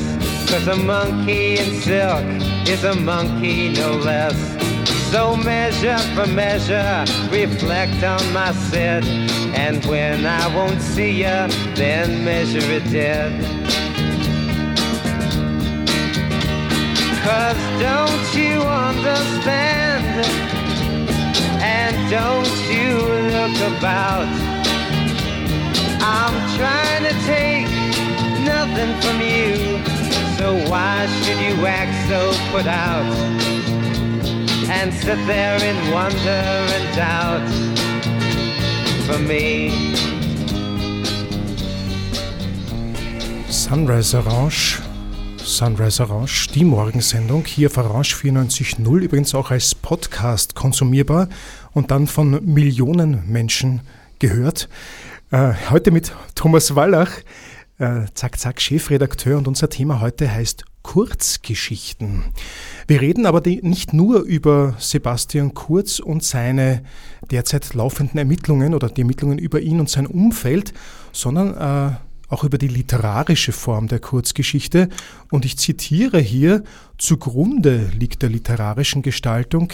Cause a monkey in silk is a monkey no less. So measure for measure, reflect on my sit. And when I won't see ya, then measure it dead. Cause don't you understand? And don't you look about? I'm trying to take nothing from you. So why should you act so put out? And sit there in wonder and doubt for me. Sunrise Orange, Sunrise Orange, die Morgensendung hier auf Orange 94.0, übrigens auch als Podcast konsumierbar und dann von Millionen Menschen gehört. Äh, heute mit Thomas Wallach, äh, Zack Zack Chefredakteur und unser Thema heute heißt Kurzgeschichten. Wir reden aber nicht nur über Sebastian Kurz und seine derzeit laufenden Ermittlungen oder die Ermittlungen über ihn und sein Umfeld, sondern äh, auch über die literarische Form der Kurzgeschichte. Und ich zitiere hier, zugrunde liegt der literarischen Gestaltung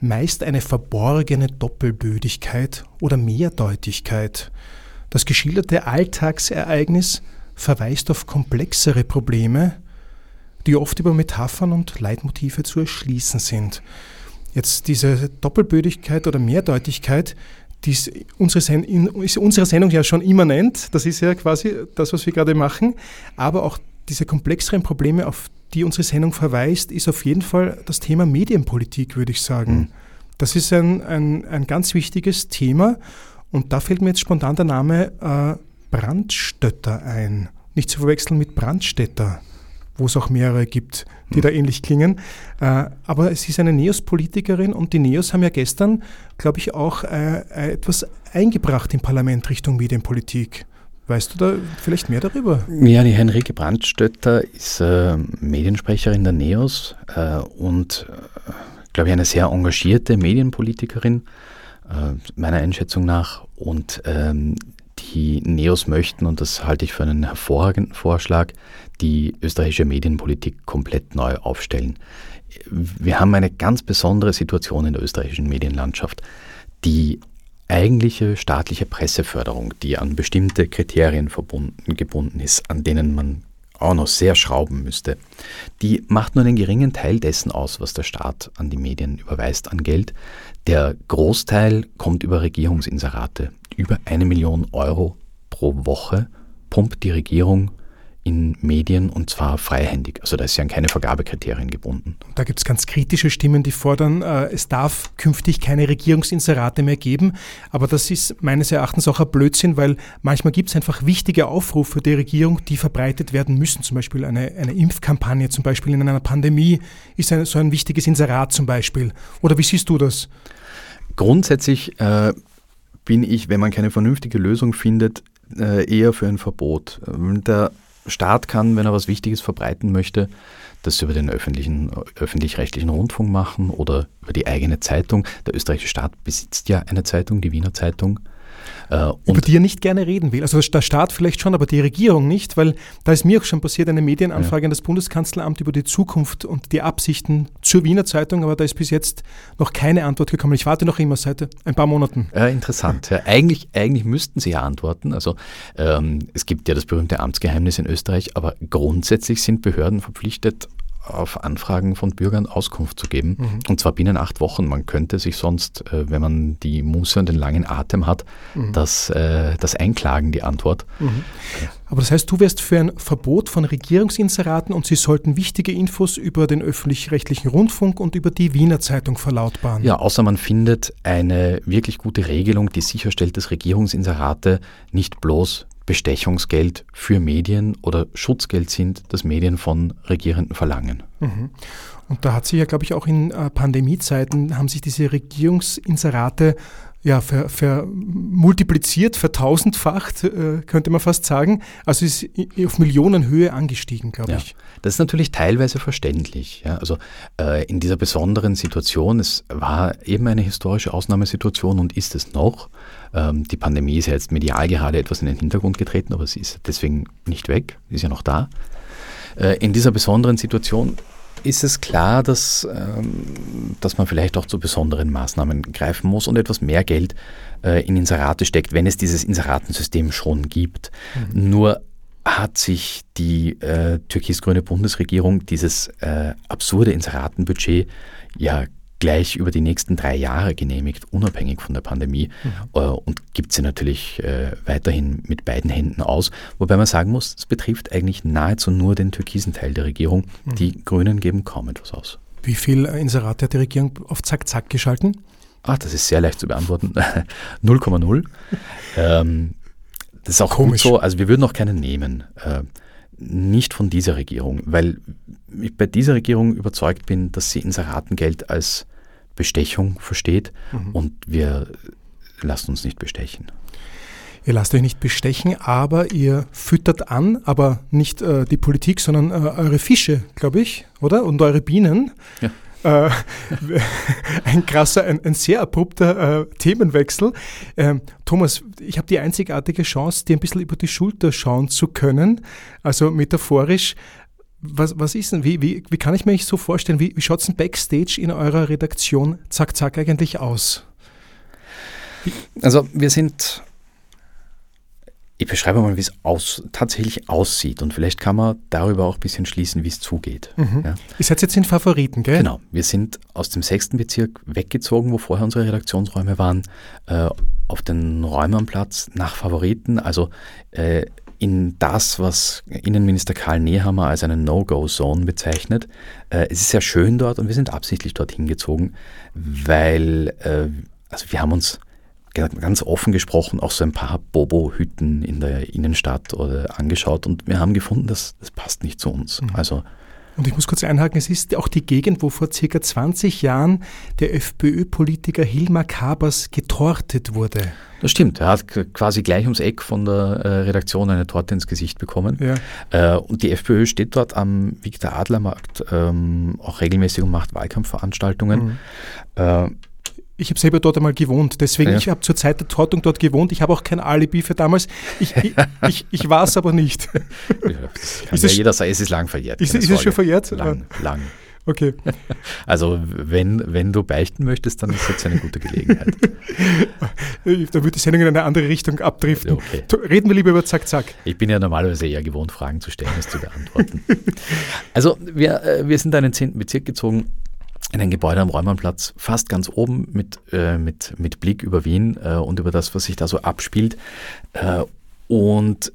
meist eine verborgene Doppelbödigkeit oder Mehrdeutigkeit. Das geschilderte Alltagsereignis verweist auf komplexere Probleme, die oft über Metaphern und Leitmotive zu erschließen sind. Jetzt diese Doppelbödigkeit oder Mehrdeutigkeit, die ist unsere, Sen ist unsere Sendung ja schon immanent, das ist ja quasi das, was wir gerade machen, aber auch diese komplexeren Probleme, auf die unsere Sendung verweist, ist auf jeden Fall das Thema Medienpolitik, würde ich sagen. Mhm. Das ist ein, ein, ein ganz wichtiges Thema und da fällt mir jetzt spontan der Name äh, Brandstötter ein. Nicht zu verwechseln mit Brandstätter, wo es auch mehrere gibt, die mhm. da ähnlich klingen. Äh, aber es ist eine Neos-Politikerin und die Neos haben ja gestern, glaube ich, auch äh, äh, etwas eingebracht im Parlament Richtung Medienpolitik. Weißt du da vielleicht mehr darüber? Ja, die Henrike Brandstötter ist äh, Mediensprecherin der NEOS äh, und, äh, glaube ich, eine sehr engagierte Medienpolitikerin, meiner Einschätzung nach. Und ähm, die NEOS möchten, und das halte ich für einen hervorragenden Vorschlag, die österreichische Medienpolitik komplett neu aufstellen. Wir haben eine ganz besondere Situation in der österreichischen Medienlandschaft. Die eigentliche staatliche Presseförderung, die an bestimmte Kriterien verbunden, gebunden ist, an denen man auch noch sehr schrauben müsste, die macht nur einen geringen Teil dessen aus, was der Staat an die Medien überweist an Geld. Der Großteil kommt über Regierungsinserate. Über eine Million Euro pro Woche pumpt die Regierung in Medien und zwar freihändig. Also da ist ja an keine Vergabekriterien gebunden. Da gibt es ganz kritische Stimmen, die fordern, äh, es darf künftig keine Regierungsinserate mehr geben. Aber das ist meines Erachtens auch ein Blödsinn, weil manchmal gibt es einfach wichtige Aufrufe der Regierung, die verbreitet werden müssen. Zum Beispiel eine, eine Impfkampagne, zum Beispiel in einer Pandemie ist ein, so ein wichtiges Inserat zum Beispiel. Oder wie siehst du das? Grundsätzlich äh, bin ich, wenn man keine vernünftige Lösung findet, äh, eher für ein Verbot. Der Staat kann, wenn er was Wichtiges verbreiten möchte, das über den öffentlichen, öffentlich-rechtlichen Rundfunk machen oder über die eigene Zeitung. Der österreichische Staat besitzt ja eine Zeitung, die Wiener Zeitung. Äh, Über die er nicht gerne reden will. Also der Staat vielleicht schon, aber die Regierung nicht, weil da ist mir auch schon passiert eine Medienanfrage ja. an das Bundeskanzleramt über die Zukunft und die Absichten zur Wiener Zeitung, aber da ist bis jetzt noch keine Antwort gekommen. Ich warte noch immer seit ein paar Monaten. Ja, interessant. Ja, eigentlich, eigentlich müssten Sie ja antworten. Also ähm, es gibt ja das berühmte Amtsgeheimnis in Österreich, aber grundsätzlich sind Behörden verpflichtet, auf Anfragen von Bürgern Auskunft zu geben. Mhm. Und zwar binnen acht Wochen. Man könnte sich sonst, äh, wenn man die Muße und den langen Atem hat, mhm. das, äh, das einklagen, die Antwort. Mhm. Aber das heißt, du wärst für ein Verbot von Regierungsinseraten und sie sollten wichtige Infos über den öffentlich-rechtlichen Rundfunk und über die Wiener Zeitung verlautbaren. Ja, außer man findet eine wirklich gute Regelung, die sicherstellt, dass Regierungsinserate nicht bloß Bestechungsgeld für Medien oder Schutzgeld sind, das Medien von Regierenden verlangen. Mhm. Und da hat sich ja, glaube ich, auch in äh, Pandemiezeiten haben sich diese Regierungsinserate ja, ver, ver multipliziert, vertausendfacht, äh, könnte man fast sagen. Also ist auf Millionenhöhe angestiegen, glaube ja, ich. Das ist natürlich teilweise verständlich. Ja. Also äh, in dieser besonderen Situation, es war eben eine historische Ausnahmesituation und ist es noch. Ähm, die Pandemie ist ja jetzt medial gerade etwas in den Hintergrund getreten, aber sie ist deswegen nicht weg, ist ja noch da. Äh, in dieser besonderen Situation ist es klar, dass, ähm, dass man vielleicht auch zu besonderen Maßnahmen greifen muss und etwas mehr Geld äh, in Inserate steckt, wenn es dieses Inseratensystem schon gibt. Mhm. Nur hat sich die äh, türkis-grüne Bundesregierung dieses äh, absurde Inseratenbudget ja gleich über die nächsten drei Jahre genehmigt, unabhängig von der Pandemie mhm. äh, und gibt sie natürlich äh, weiterhin mit beiden Händen aus. Wobei man sagen muss, es betrifft eigentlich nahezu nur den türkisen Teil der Regierung. Mhm. Die Grünen geben kaum etwas aus. Wie viel Inserate hat die Regierung auf Zack Zack geschalten? Ah, das ist sehr leicht zu beantworten. 0,0. ähm, das ist auch Komisch. gut so. Also wir würden auch keinen nehmen. Äh, nicht von dieser Regierung, weil ich bei dieser Regierung überzeugt bin, dass sie Inseratengeld als Bestechung versteht mhm. und wir lassen uns nicht bestechen. Ihr lasst euch nicht bestechen, aber ihr füttert an, aber nicht äh, die Politik, sondern äh, eure Fische, glaube ich, oder? Und eure Bienen. Ja. Äh, ein krasser, ein, ein sehr abrupter äh, Themenwechsel. Ähm, Thomas, ich habe die einzigartige Chance, dir ein bisschen über die Schulter schauen zu können, also metaphorisch. Was, was ist denn, wie, wie, wie kann ich mir so vorstellen, wie, wie schaut es denn Backstage in eurer Redaktion Zack Zack eigentlich aus? Also wir sind ich beschreibe mal, wie es aus, tatsächlich aussieht und vielleicht kann man darüber auch ein bisschen schließen, wie es zugeht. Mhm. Ja. Ihr seid jetzt in Favoriten, gell? Genau, wir sind aus dem sechsten Bezirk weggezogen, wo vorher unsere Redaktionsräume waren, äh, auf den Räumernplatz nach Favoriten, also äh, in das, was Innenminister Karl Nehammer als eine No-Go-Zone bezeichnet. Äh, es ist sehr schön dort und wir sind absichtlich dorthin gezogen, weil äh, also wir haben uns ganz offen gesprochen auch so ein paar Bobo-Hütten in der Innenstadt oder angeschaut und wir haben gefunden, dass das passt nicht zu uns. Mhm. Also und ich muss kurz einhaken, es ist auch die Gegend, wo vor circa 20 Jahren der FPÖ-Politiker Hilmar Kabers getortet wurde. Das stimmt. Er hat quasi gleich ums Eck von der äh, Redaktion eine Torte ins Gesicht bekommen. Ja. Äh, und die FPÖ steht dort am Viktor Adler Markt ähm, auch regelmäßig und macht Wahlkampfveranstaltungen. Mhm. Ich habe selber dort einmal gewohnt, deswegen, ja. ich habe zur Zeit der Tortung dort gewohnt. Ich habe auch kein Alibi für damals. Ich, ich, ich, ich war es aber nicht. Ja, ist ja es, jeder sagen, es ist lang verjährt. Ist, ist es schon verjährt? Lang, lang. Okay. Also wenn, wenn du beichten möchtest, dann ist jetzt eine gute Gelegenheit. da wird die Sendung in eine andere Richtung abdriften. Okay. Reden wir lieber über Zack Zack. Ich bin ja normalerweise eher gewohnt, Fragen zu stellen, als zu beantworten. also wir, äh, wir sind da in den 10. Bezirk gezogen in ein Gebäude am Räumannplatz, fast ganz oben mit, äh, mit, mit Blick über Wien äh, und über das, was sich da so abspielt. Äh, und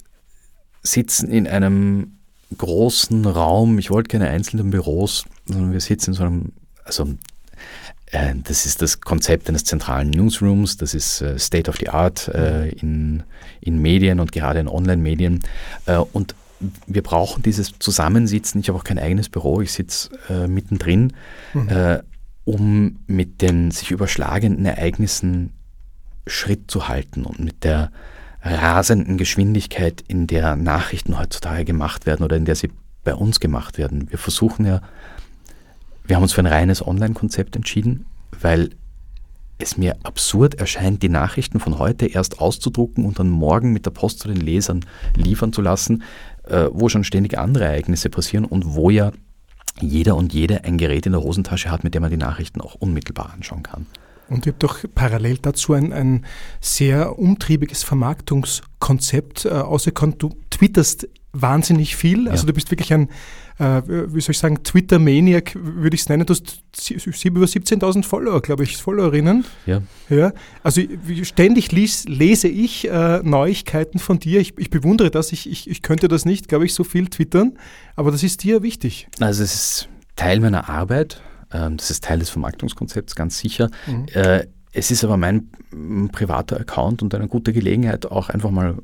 sitzen in einem großen Raum. Ich wollte keine einzelnen Büros, sondern wir sitzen in so einem, also äh, das ist das Konzept eines zentralen Newsrooms, das ist äh, State of the Art äh, in, in Medien und gerade in Online-Medien. und wir brauchen dieses Zusammensitzen. Ich habe auch kein eigenes Büro, ich sitze äh, mittendrin, mhm. äh, um mit den sich überschlagenden Ereignissen Schritt zu halten und mit der rasenden Geschwindigkeit, in der Nachrichten heutzutage gemacht werden oder in der sie bei uns gemacht werden. Wir versuchen ja, wir haben uns für ein reines Online-Konzept entschieden, weil es mir absurd erscheint, die Nachrichten von heute erst auszudrucken und dann morgen mit der Post zu den Lesern liefern zu lassen, äh, wo schon ständig andere Ereignisse passieren und wo ja jeder und jede ein Gerät in der Hosentasche hat, mit dem man die Nachrichten auch unmittelbar anschauen kann. Und ihr habt doch parallel dazu ein, ein sehr umtriebiges Vermarktungskonzept äh, ausgekommen. Du twitterst wahnsinnig viel. Also ja. du bist wirklich ein, äh, wie soll ich sagen, Twitter-Maniac, würde ich es nennen. Du hast über 17.000 Follower, glaube ich, Followerinnen. Ja. ja. Also ständig lies, lese ich äh, Neuigkeiten von dir. Ich, ich bewundere das. Ich, ich, ich könnte das nicht, glaube ich, so viel twittern. Aber das ist dir wichtig. Also es ist Teil meiner Arbeit. Ähm, das ist Teil des Vermarktungskonzepts, ganz sicher. Mhm. Äh, es ist aber mein privater Account und eine gute Gelegenheit, auch einfach mal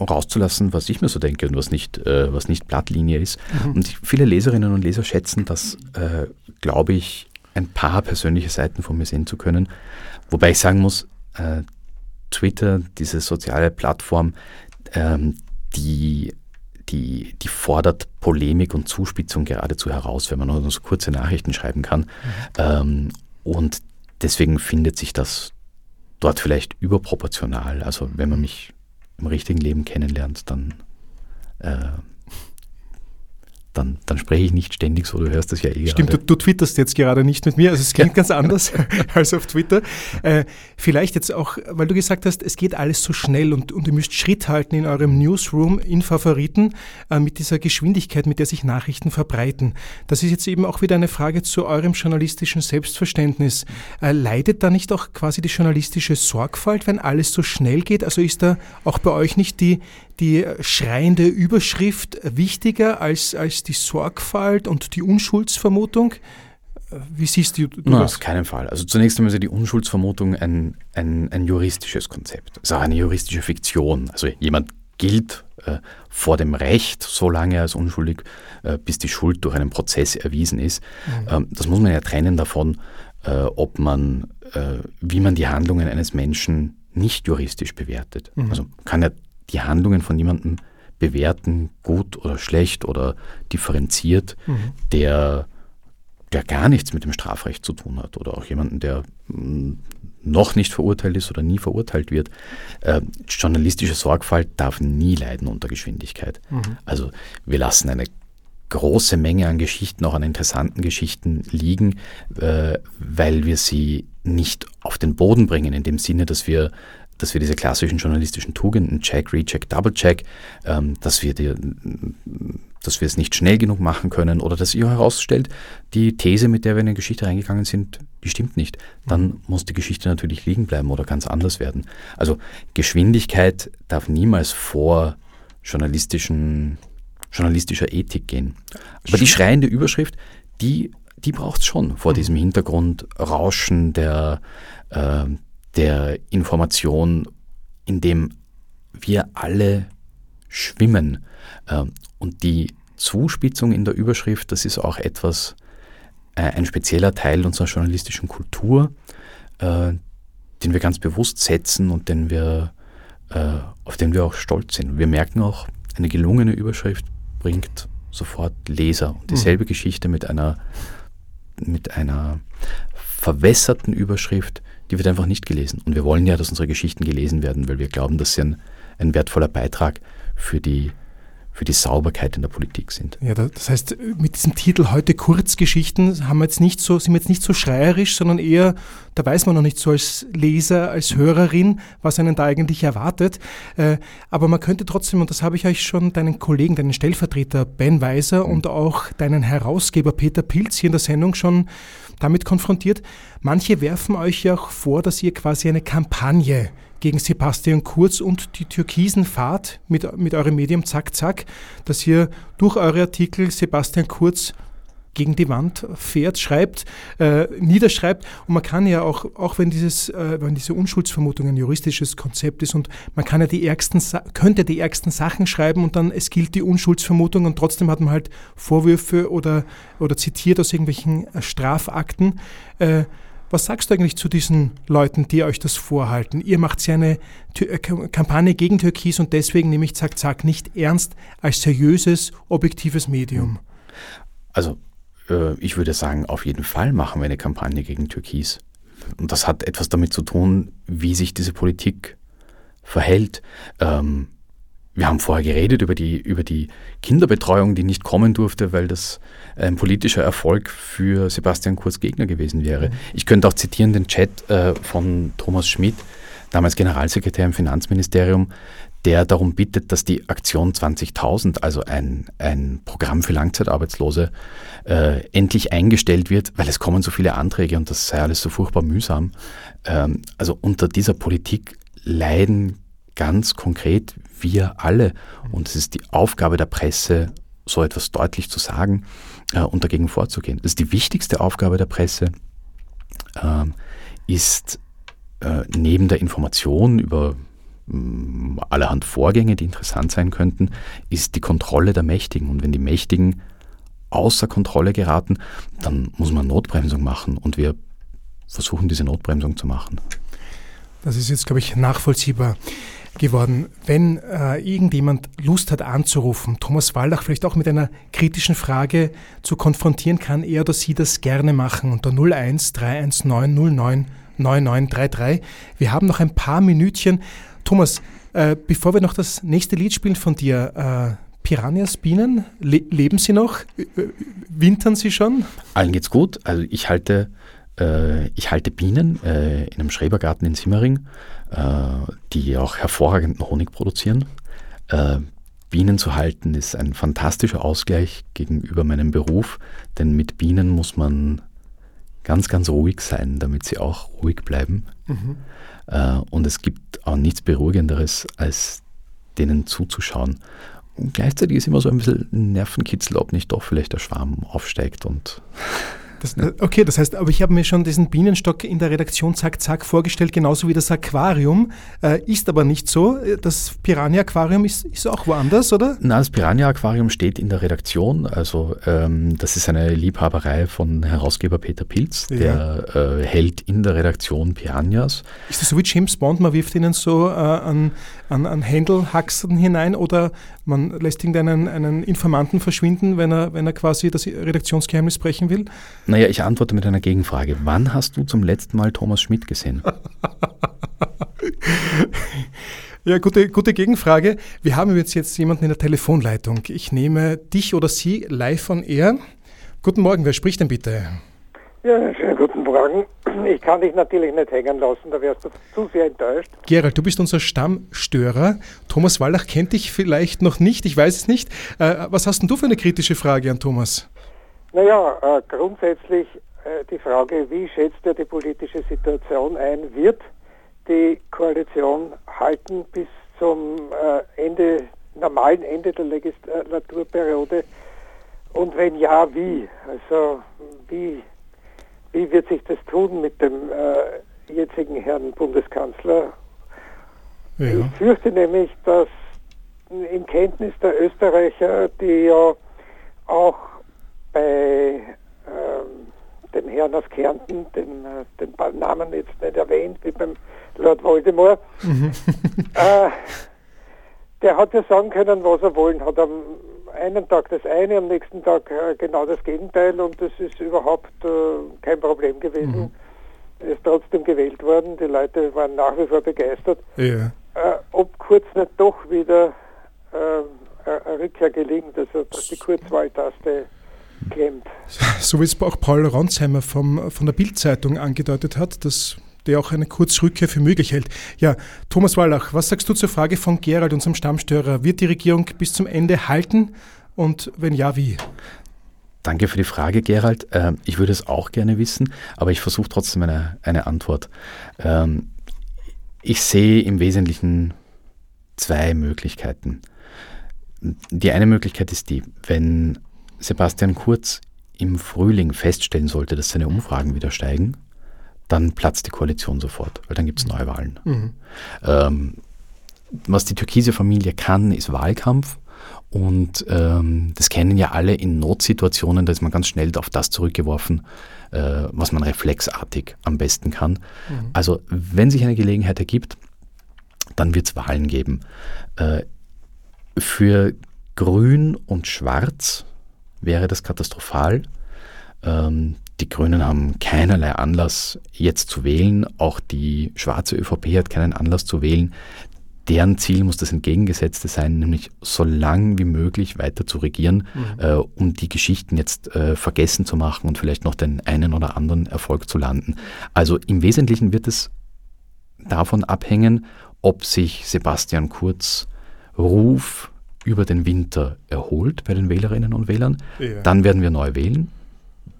rauszulassen, was ich mir so denke und was nicht, äh, was nicht Blattlinie ist. Mhm. Und viele Leserinnen und Leser schätzen das, äh, glaube ich, ein paar persönliche Seiten von mir sehen zu können. Wobei ich sagen muss, äh, Twitter, diese soziale Plattform, ähm, die, die, die fordert Polemik und Zuspitzung geradezu heraus, wenn man nur so kurze Nachrichten schreiben kann. Mhm. Ähm, und deswegen findet sich das dort vielleicht überproportional. Also wenn man mich im richtigen Leben kennenlernt, dann, äh, dann, dann spreche ich nicht ständig so, du hörst das ja eh Stimmt, du, du, twitterst jetzt gerade nicht mit mir, also es klingt ganz anders als auf Twitter. Äh, vielleicht jetzt auch, weil du gesagt hast, es geht alles so schnell und, und ihr müsst Schritt halten in eurem Newsroom in Favoriten äh, mit dieser Geschwindigkeit, mit der sich Nachrichten verbreiten. Das ist jetzt eben auch wieder eine Frage zu eurem journalistischen Selbstverständnis. Äh, leidet da nicht auch quasi die journalistische Sorgfalt, wenn alles so schnell geht? Also ist da auch bei euch nicht die, die schreiende Überschrift wichtiger als, als die Sorgfalt und die Unschuldsvermutung? Wie siehst du, du Na, das? Auf keinen Fall. Also zunächst einmal ist die Unschuldsvermutung ein, ein, ein juristisches Konzept. Es ist auch eine juristische Fiktion. Also jemand gilt äh, vor dem Recht so lange als unschuldig, äh, bis die Schuld durch einen Prozess erwiesen ist. Mhm. Ähm, das muss man ja trennen davon, äh, ob man, äh, wie man die Handlungen eines Menschen nicht juristisch bewertet. Mhm. Also kann ja die Handlungen von jemandem bewerten, gut oder schlecht oder differenziert, mhm. der, der gar nichts mit dem Strafrecht zu tun hat oder auch jemanden, der mm, noch nicht verurteilt ist oder nie verurteilt wird. Äh, journalistische Sorgfalt darf nie leiden unter Geschwindigkeit. Mhm. Also wir lassen eine große Menge an Geschichten, auch an interessanten Geschichten liegen, äh, weil wir sie nicht auf den Boden bringen, in dem Sinne, dass wir dass wir diese klassischen journalistischen Tugenden, Check, Recheck, Double-Check, ähm, dass wir die, dass wir es nicht schnell genug machen können oder dass ihr herausstellt, die These, mit der wir in eine Geschichte reingegangen sind, die stimmt nicht. Dann muss die Geschichte natürlich liegen bleiben oder ganz anders werden. Also Geschwindigkeit darf niemals vor journalistischen, journalistischer Ethik gehen. Aber die schreiende Überschrift, die, die braucht es schon vor mhm. diesem Hintergrund Rauschen der, äh, der Information, in dem wir alle schwimmen. Äh, und die Zuspitzung in der Überschrift, das ist auch etwas, äh, ein spezieller Teil unserer journalistischen Kultur, äh, den wir ganz bewusst setzen und den wir, äh, auf den wir auch stolz sind. Wir merken auch, eine gelungene Überschrift bringt sofort Leser. Und dieselbe mhm. Geschichte mit einer, mit einer verwässerten Überschrift, die wird einfach nicht gelesen. Und wir wollen ja, dass unsere Geschichten gelesen werden, weil wir glauben, dass sie ein, ein wertvoller Beitrag für die für die Sauberkeit in der Politik sind. Ja, das heißt, mit diesem Titel heute Kurzgeschichten haben wir jetzt nicht so, sind wir jetzt nicht so schreierisch, sondern eher, da weiß man noch nicht so als Leser, als Hörerin, was einen da eigentlich erwartet. Äh, aber man könnte trotzdem, und das habe ich euch schon deinen Kollegen, deinen Stellvertreter Ben Weiser mhm. und auch deinen Herausgeber Peter Pilz hier in der Sendung schon damit konfrontiert. Manche werfen euch ja auch vor, dass ihr quasi eine Kampagne gegen Sebastian Kurz und die türkisen Fahrt mit, mit eurem Medium Zack Zack, dass ihr durch eure Artikel Sebastian Kurz gegen die Wand fährt, schreibt, äh, niederschreibt. Und man kann ja auch, auch wenn dieses, äh, wenn diese Unschuldsvermutung ein juristisches Konzept ist und man kann ja die ärgsten, könnte die ärgsten Sachen schreiben und dann es gilt die Unschuldsvermutung und trotzdem hat man halt Vorwürfe oder, oder zitiert aus irgendwelchen Strafakten. Äh, was sagst du eigentlich zu diesen Leuten, die euch das vorhalten? Ihr macht ja eine äh, Kampagne gegen Türkis und deswegen nehme ich Zack Zack nicht ernst als seriöses, objektives Medium. Also äh, ich würde sagen, auf jeden Fall machen wir eine Kampagne gegen Türkis. Und das hat etwas damit zu tun, wie sich diese Politik verhält. Ähm, wir haben vorher geredet über die, über die Kinderbetreuung, die nicht kommen durfte, weil das ein politischer Erfolg für Sebastian Kurz Gegner gewesen wäre. Mhm. Ich könnte auch zitieren den Chat äh, von Thomas Schmidt, damals Generalsekretär im Finanzministerium, der darum bittet, dass die Aktion 20.000, also ein, ein Programm für Langzeitarbeitslose, äh, endlich eingestellt wird, weil es kommen so viele Anträge und das sei alles so furchtbar mühsam. Ähm, also unter dieser Politik leiden ganz konkret wir alle. Und es ist die Aufgabe der Presse, so etwas deutlich zu sagen äh, und dagegen vorzugehen. Das ist die wichtigste Aufgabe der Presse, äh, ist neben der Information über allerhand Vorgänge, die interessant sein könnten, ist die Kontrolle der Mächtigen. Und wenn die Mächtigen außer Kontrolle geraten, dann muss man Notbremsung machen. Und wir versuchen diese Notbremsung zu machen. Das ist jetzt, glaube ich, nachvollziehbar geworden. Wenn äh, irgendjemand Lust hat anzurufen, Thomas Wallach vielleicht auch mit einer kritischen Frage zu konfrontieren, kann er oder sie das gerne machen unter 01 319 09 9933. Wir haben noch ein paar Minütchen. Thomas, äh, bevor wir noch das nächste Lied spielen von dir, äh, Piranhas, Bienen, le leben sie noch? Wintern sie schon? Allen geht's gut. Also ich halte, äh, ich halte Bienen äh, in einem Schrebergarten in Simmering äh, die auch hervorragenden Honig produzieren. Äh, Bienen zu halten ist ein fantastischer Ausgleich gegenüber meinem Beruf, denn mit Bienen muss man ganz, ganz ruhig sein, damit sie auch ruhig bleiben. Mhm. Äh, und es gibt auch nichts Beruhigenderes, als denen zuzuschauen. Und gleichzeitig ist immer so ein bisschen Nervenkitzel, ob nicht doch vielleicht der Schwarm aufsteigt und das, äh, okay, das heißt, aber ich habe mir schon diesen Bienenstock in der Redaktion Zack Zack vorgestellt, genauso wie das Aquarium. Äh, ist aber nicht so. Das Piranha-Aquarium ist, ist auch woanders, oder? Na, das Piranha-Aquarium steht in der Redaktion. Also ähm, das ist eine Liebhaberei von Herausgeber Peter Pilz, ja. der äh, hält in der Redaktion Piranhas. Ist das so wie James Bond? Man wirft ihnen so äh, an, an, an Händelhaxen hinein oder man lässt irgendeinen einen Informanten verschwinden, wenn er, wenn er quasi das Redaktionsgeheimnis brechen will? Naja, ich antworte mit einer Gegenfrage. Wann hast du zum letzten Mal Thomas Schmidt gesehen? ja, gute, gute Gegenfrage. Wir haben jetzt, jetzt jemanden in der Telefonleitung. Ich nehme dich oder sie live on air. Guten Morgen, wer spricht denn bitte? Ja, schönen guten Morgen. Morgen. Ich kann dich natürlich nicht hängen lassen, da wärst du zu sehr enttäuscht. Gerald, du bist unser Stammstörer. Thomas Wallach kennt dich vielleicht noch nicht, ich weiß es nicht. Äh, was hast denn du für eine kritische Frage an Thomas? Naja, äh, grundsätzlich äh, die Frage, wie schätzt er die politische Situation ein? Wird die Koalition halten bis zum äh, Ende, normalen Ende der Legislaturperiode? Und wenn ja, wie? Also wie, wie wird sich das tun mit dem äh, jetzigen Herrn Bundeskanzler? Ja. Ich fürchte nämlich, dass in Kenntnis der Österreicher, die ja auch bei ähm, dem Herrn aus Kärnten, den, äh, den Namen jetzt nicht erwähnt, wie beim Lord Voldemort, mhm. äh, der hat ja sagen können, was er wollen hat. Am einen Tag das eine, am nächsten Tag äh, genau das Gegenteil und das ist überhaupt äh, kein Problem gewesen. Mhm. Er ist trotzdem gewählt worden, die Leute waren nach wie vor begeistert. Ja. Äh, ob Kurz nicht doch wieder eine Rückkehr gelingt, also die Kurzwahltaste klemmt. So wie es auch Paul Ronsheimer vom, von der Bildzeitung angedeutet hat, dass der auch eine Kurzrückkehr für möglich hält. Ja, Thomas Wallach, was sagst du zur Frage von Gerald, unserem Stammstörer? Wird die Regierung bis zum Ende halten und wenn ja, wie? Danke für die Frage, Gerald. Ähm, ich würde es auch gerne wissen, aber ich versuche trotzdem eine, eine Antwort. Ähm, ich sehe im Wesentlichen zwei Möglichkeiten. Die eine Möglichkeit ist die, wenn Sebastian Kurz im Frühling feststellen sollte, dass seine Umfragen wieder steigen, dann platzt die Koalition sofort, weil dann gibt es Neuwahlen. Mhm. Ähm, was die türkise Familie kann, ist Wahlkampf. Und ähm, das kennen ja alle in Notsituationen, da ist man ganz schnell auf das zurückgeworfen, äh, was man reflexartig am besten kann. Mhm. Also wenn sich eine Gelegenheit ergibt, dann wird es Wahlen geben. Äh, für Grün und Schwarz wäre das katastrophal. Ähm, die Grünen haben keinerlei Anlass, jetzt zu wählen. Auch die schwarze ÖVP hat keinen Anlass zu wählen. Deren Ziel muss das entgegengesetzte sein, nämlich so lang wie möglich weiter zu regieren, mhm. äh, um die Geschichten jetzt äh, vergessen zu machen und vielleicht noch den einen oder anderen Erfolg zu landen. Also im Wesentlichen wird es davon abhängen, ob sich Sebastian Kurz Ruf über den Winter erholt bei den Wählerinnen und Wählern. Ja. Dann werden wir neu wählen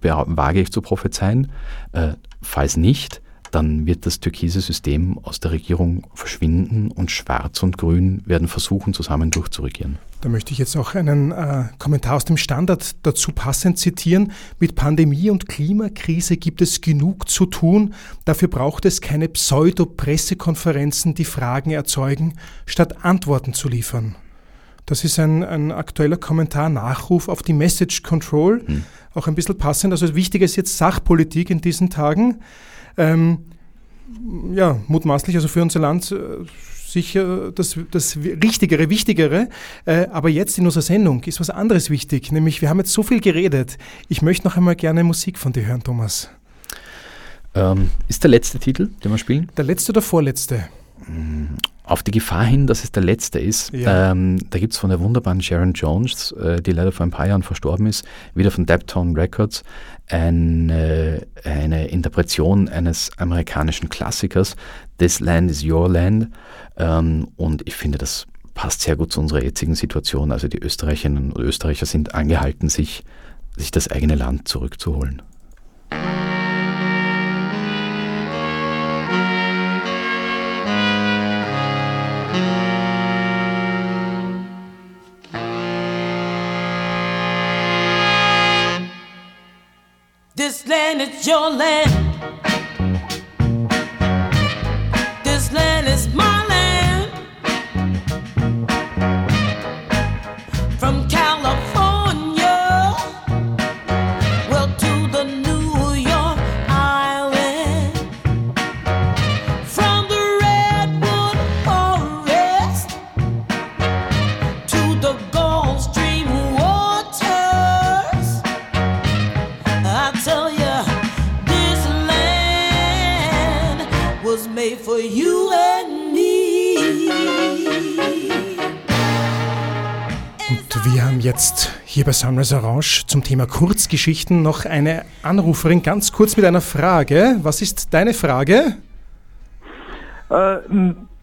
wage ich zu prophezeien. Äh, falls nicht, dann wird das türkise System aus der Regierung verschwinden und Schwarz und Grün werden versuchen, zusammen durchzuregieren. Da möchte ich jetzt auch einen äh, Kommentar aus dem Standard dazu passend zitieren. Mit Pandemie und Klimakrise gibt es genug zu tun. Dafür braucht es keine Pseudo-Pressekonferenzen, die Fragen erzeugen, statt Antworten zu liefern. Das ist ein, ein aktueller Kommentar, Nachruf auf die Message Control. Hm auch ein bisschen passend. Also wichtig ist jetzt Sachpolitik in diesen Tagen. Ähm, ja, mutmaßlich also für unser Land äh, sicher das, das Richtigere, Wichtigere. Äh, aber jetzt in unserer Sendung ist was anderes wichtig, nämlich wir haben jetzt so viel geredet. Ich möchte noch einmal gerne Musik von dir hören, Thomas. Ähm, ist der letzte Titel, den wir spielen? Der letzte oder vorletzte? Auf die Gefahr hin, dass es der letzte ist, ja. ähm, da gibt es von der wunderbaren Sharon Jones, äh, die leider vor ein paar Jahren verstorben ist, wieder von Deptone Records, eine, eine Interpretation eines amerikanischen Klassikers, This Land is Your Land. Ähm, und ich finde, das passt sehr gut zu unserer jetzigen Situation. Also die Österreicherinnen und Österreicher sind angehalten, sich, sich das eigene Land zurückzuholen. Land it's your land. Wir haben jetzt hier bei Sunrise Orange zum Thema Kurzgeschichten noch eine Anruferin ganz kurz mit einer Frage. Was ist deine Frage? Äh,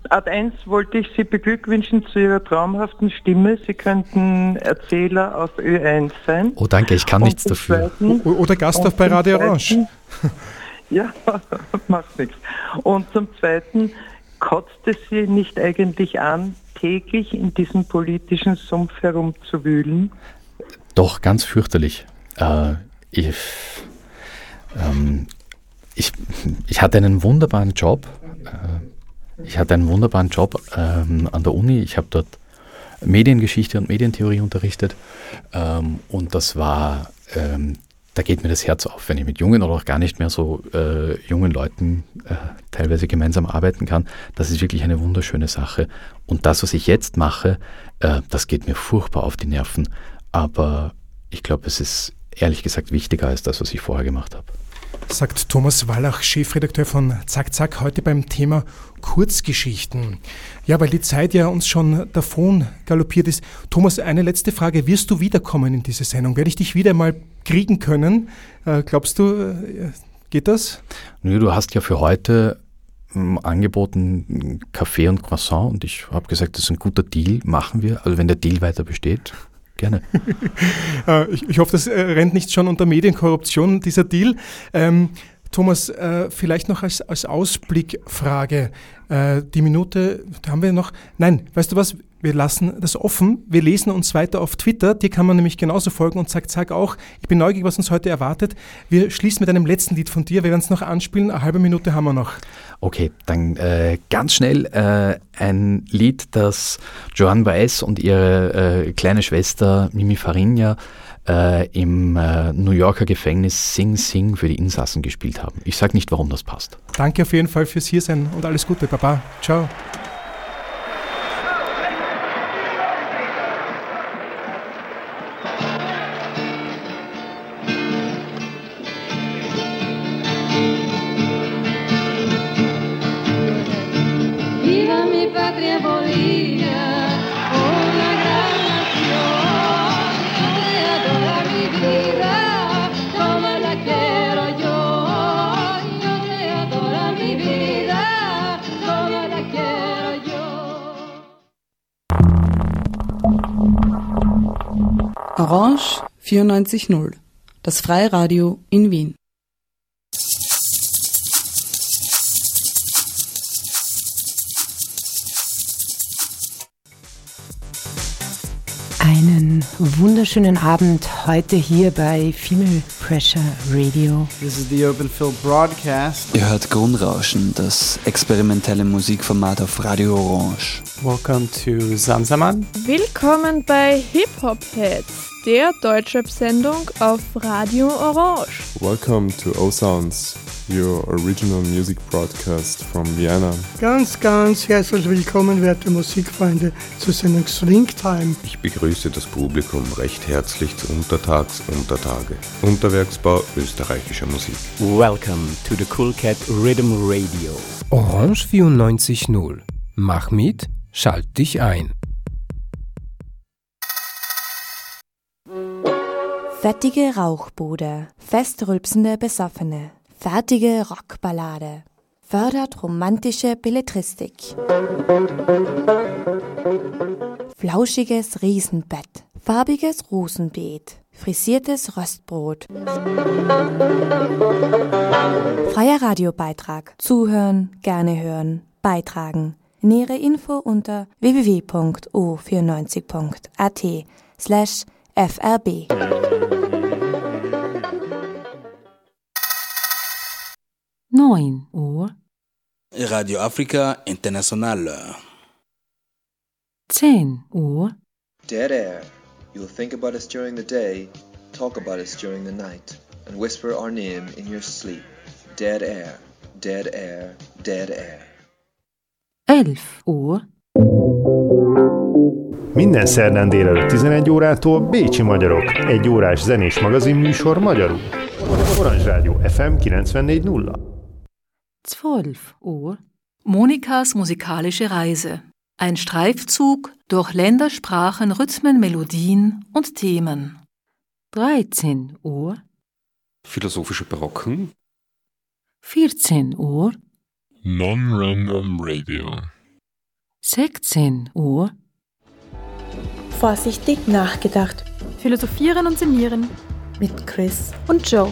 Ad 1 wollte ich Sie beglückwünschen zu Ihrer traumhaften Stimme. Sie könnten Erzähler auf Ö1 sein. Oh, danke, ich kann Und nichts dafür. Zweiten- Oder Gasthof und bei Radio Orange. Ja, macht nichts. Und zum Zweiten, kotzt es Sie nicht eigentlich an, täglich in diesem politischen Sumpf herumzuwühlen? Doch, ganz fürchterlich. Äh, ich, ähm, ich, ich hatte einen wunderbaren Job. Äh, ich hatte einen wunderbaren Job ähm, an der Uni. Ich habe dort Mediengeschichte und Medientheorie unterrichtet. Ähm, und das war, ähm, da geht mir das Herz auf, wenn ich mit jungen oder auch gar nicht mehr so äh, jungen Leuten äh, teilweise gemeinsam arbeiten kann. Das ist wirklich eine wunderschöne Sache. Und das, was ich jetzt mache, äh, das geht mir furchtbar auf die Nerven. Aber ich glaube, es ist ehrlich gesagt wichtiger als das, was ich vorher gemacht habe. Sagt Thomas Wallach, Chefredakteur von Zack Zack, heute beim Thema Kurzgeschichten. Ja, weil die Zeit ja uns schon davon galoppiert ist. Thomas, eine letzte Frage. Wirst du wiederkommen in diese Sendung? Werde ich dich wieder mal kriegen können? Äh, glaubst du, äh, geht das? Nö, du hast ja für heute ähm, angeboten Kaffee und Croissant und ich habe gesagt, das ist ein guter Deal, machen wir. Also wenn der Deal weiter besteht, gerne. Äh, ich, ich hoffe, das äh, rennt nicht schon unter Medienkorruption, dieser Deal. Ähm, Thomas, äh, vielleicht noch als, als Ausblickfrage. Äh, die Minute haben wir noch. Nein, weißt du was? Wir lassen das offen. Wir lesen uns weiter auf Twitter. Dir kann man nämlich genauso folgen und sagt, sag auch, ich bin neugierig, was uns heute erwartet. Wir schließen mit einem letzten Lied von dir. Wir werden es noch anspielen. Eine halbe Minute haben wir noch. Okay, dann äh, ganz schnell äh, ein Lied, das Joan Baez und ihre äh, kleine Schwester Mimi Farinha äh, im äh, New Yorker Gefängnis Sing Sing für die Insassen gespielt haben. Ich sage nicht, warum das passt. Danke auf jeden Fall fürs Hiersein und alles Gute. Baba. Ciao. 94.0, das Freiradio in Wien. Einen wunderschönen Abend heute hier bei Female Pressure Radio. This is the Urban Phil Broadcast. Ihr hört Grundrauschen, das experimentelle Musikformat auf Radio Orange. Welcome to Samsaman. Willkommen bei Hip Hop Heads, der Deutschrap-Sendung auf Radio Orange. Welcome to O Sounds, your original music broadcast from Vienna. Ganz, ganz herzlich willkommen, werte Musikfreunde, zur Sendung Swing Time. Ich begrüße das Publikum recht herzlich zu Untertags Untertage. Unterwerksbau österreichischer Musik. Welcome to the Cool Cat Rhythm Radio. Orange 94.0. Mach mit, schalt dich ein. Fettige Rauchbude, festrülpsende Besoffene, fertige Rockballade, fördert romantische Belletristik. Flauschiges Riesenbett, farbiges Rosenbeet, frisiertes Röstbrot. Freier Radiobeitrag. Zuhören, gerne hören, beitragen. Nähere Info unter www.o94.at slash frb. Neun Uhr, Radio Africa International. zehn Uhr, Dead air. You'll think about us during the day, talk about us during the night, and whisper our name in your sleep. Dead air, dead air, dead air. elf Uhr, Minden szerdán délelőtt 11 órától Bécsi Magyarok, egy órás zenés magazin műsor magyarul. Orange Rádió FM 94.0 zwölf Uhr, Monikas musikalische Reise. Ein Streifzug durch Länder, Sprachen, Rhythmen, Melodien und Themen. 13 Uhr, Philosophische Barocken. 14 Uhr, Non-Random Radio. 16 Uhr, Vorsichtig nachgedacht. Philosophieren und sinnieren. Mit Chris und Joe.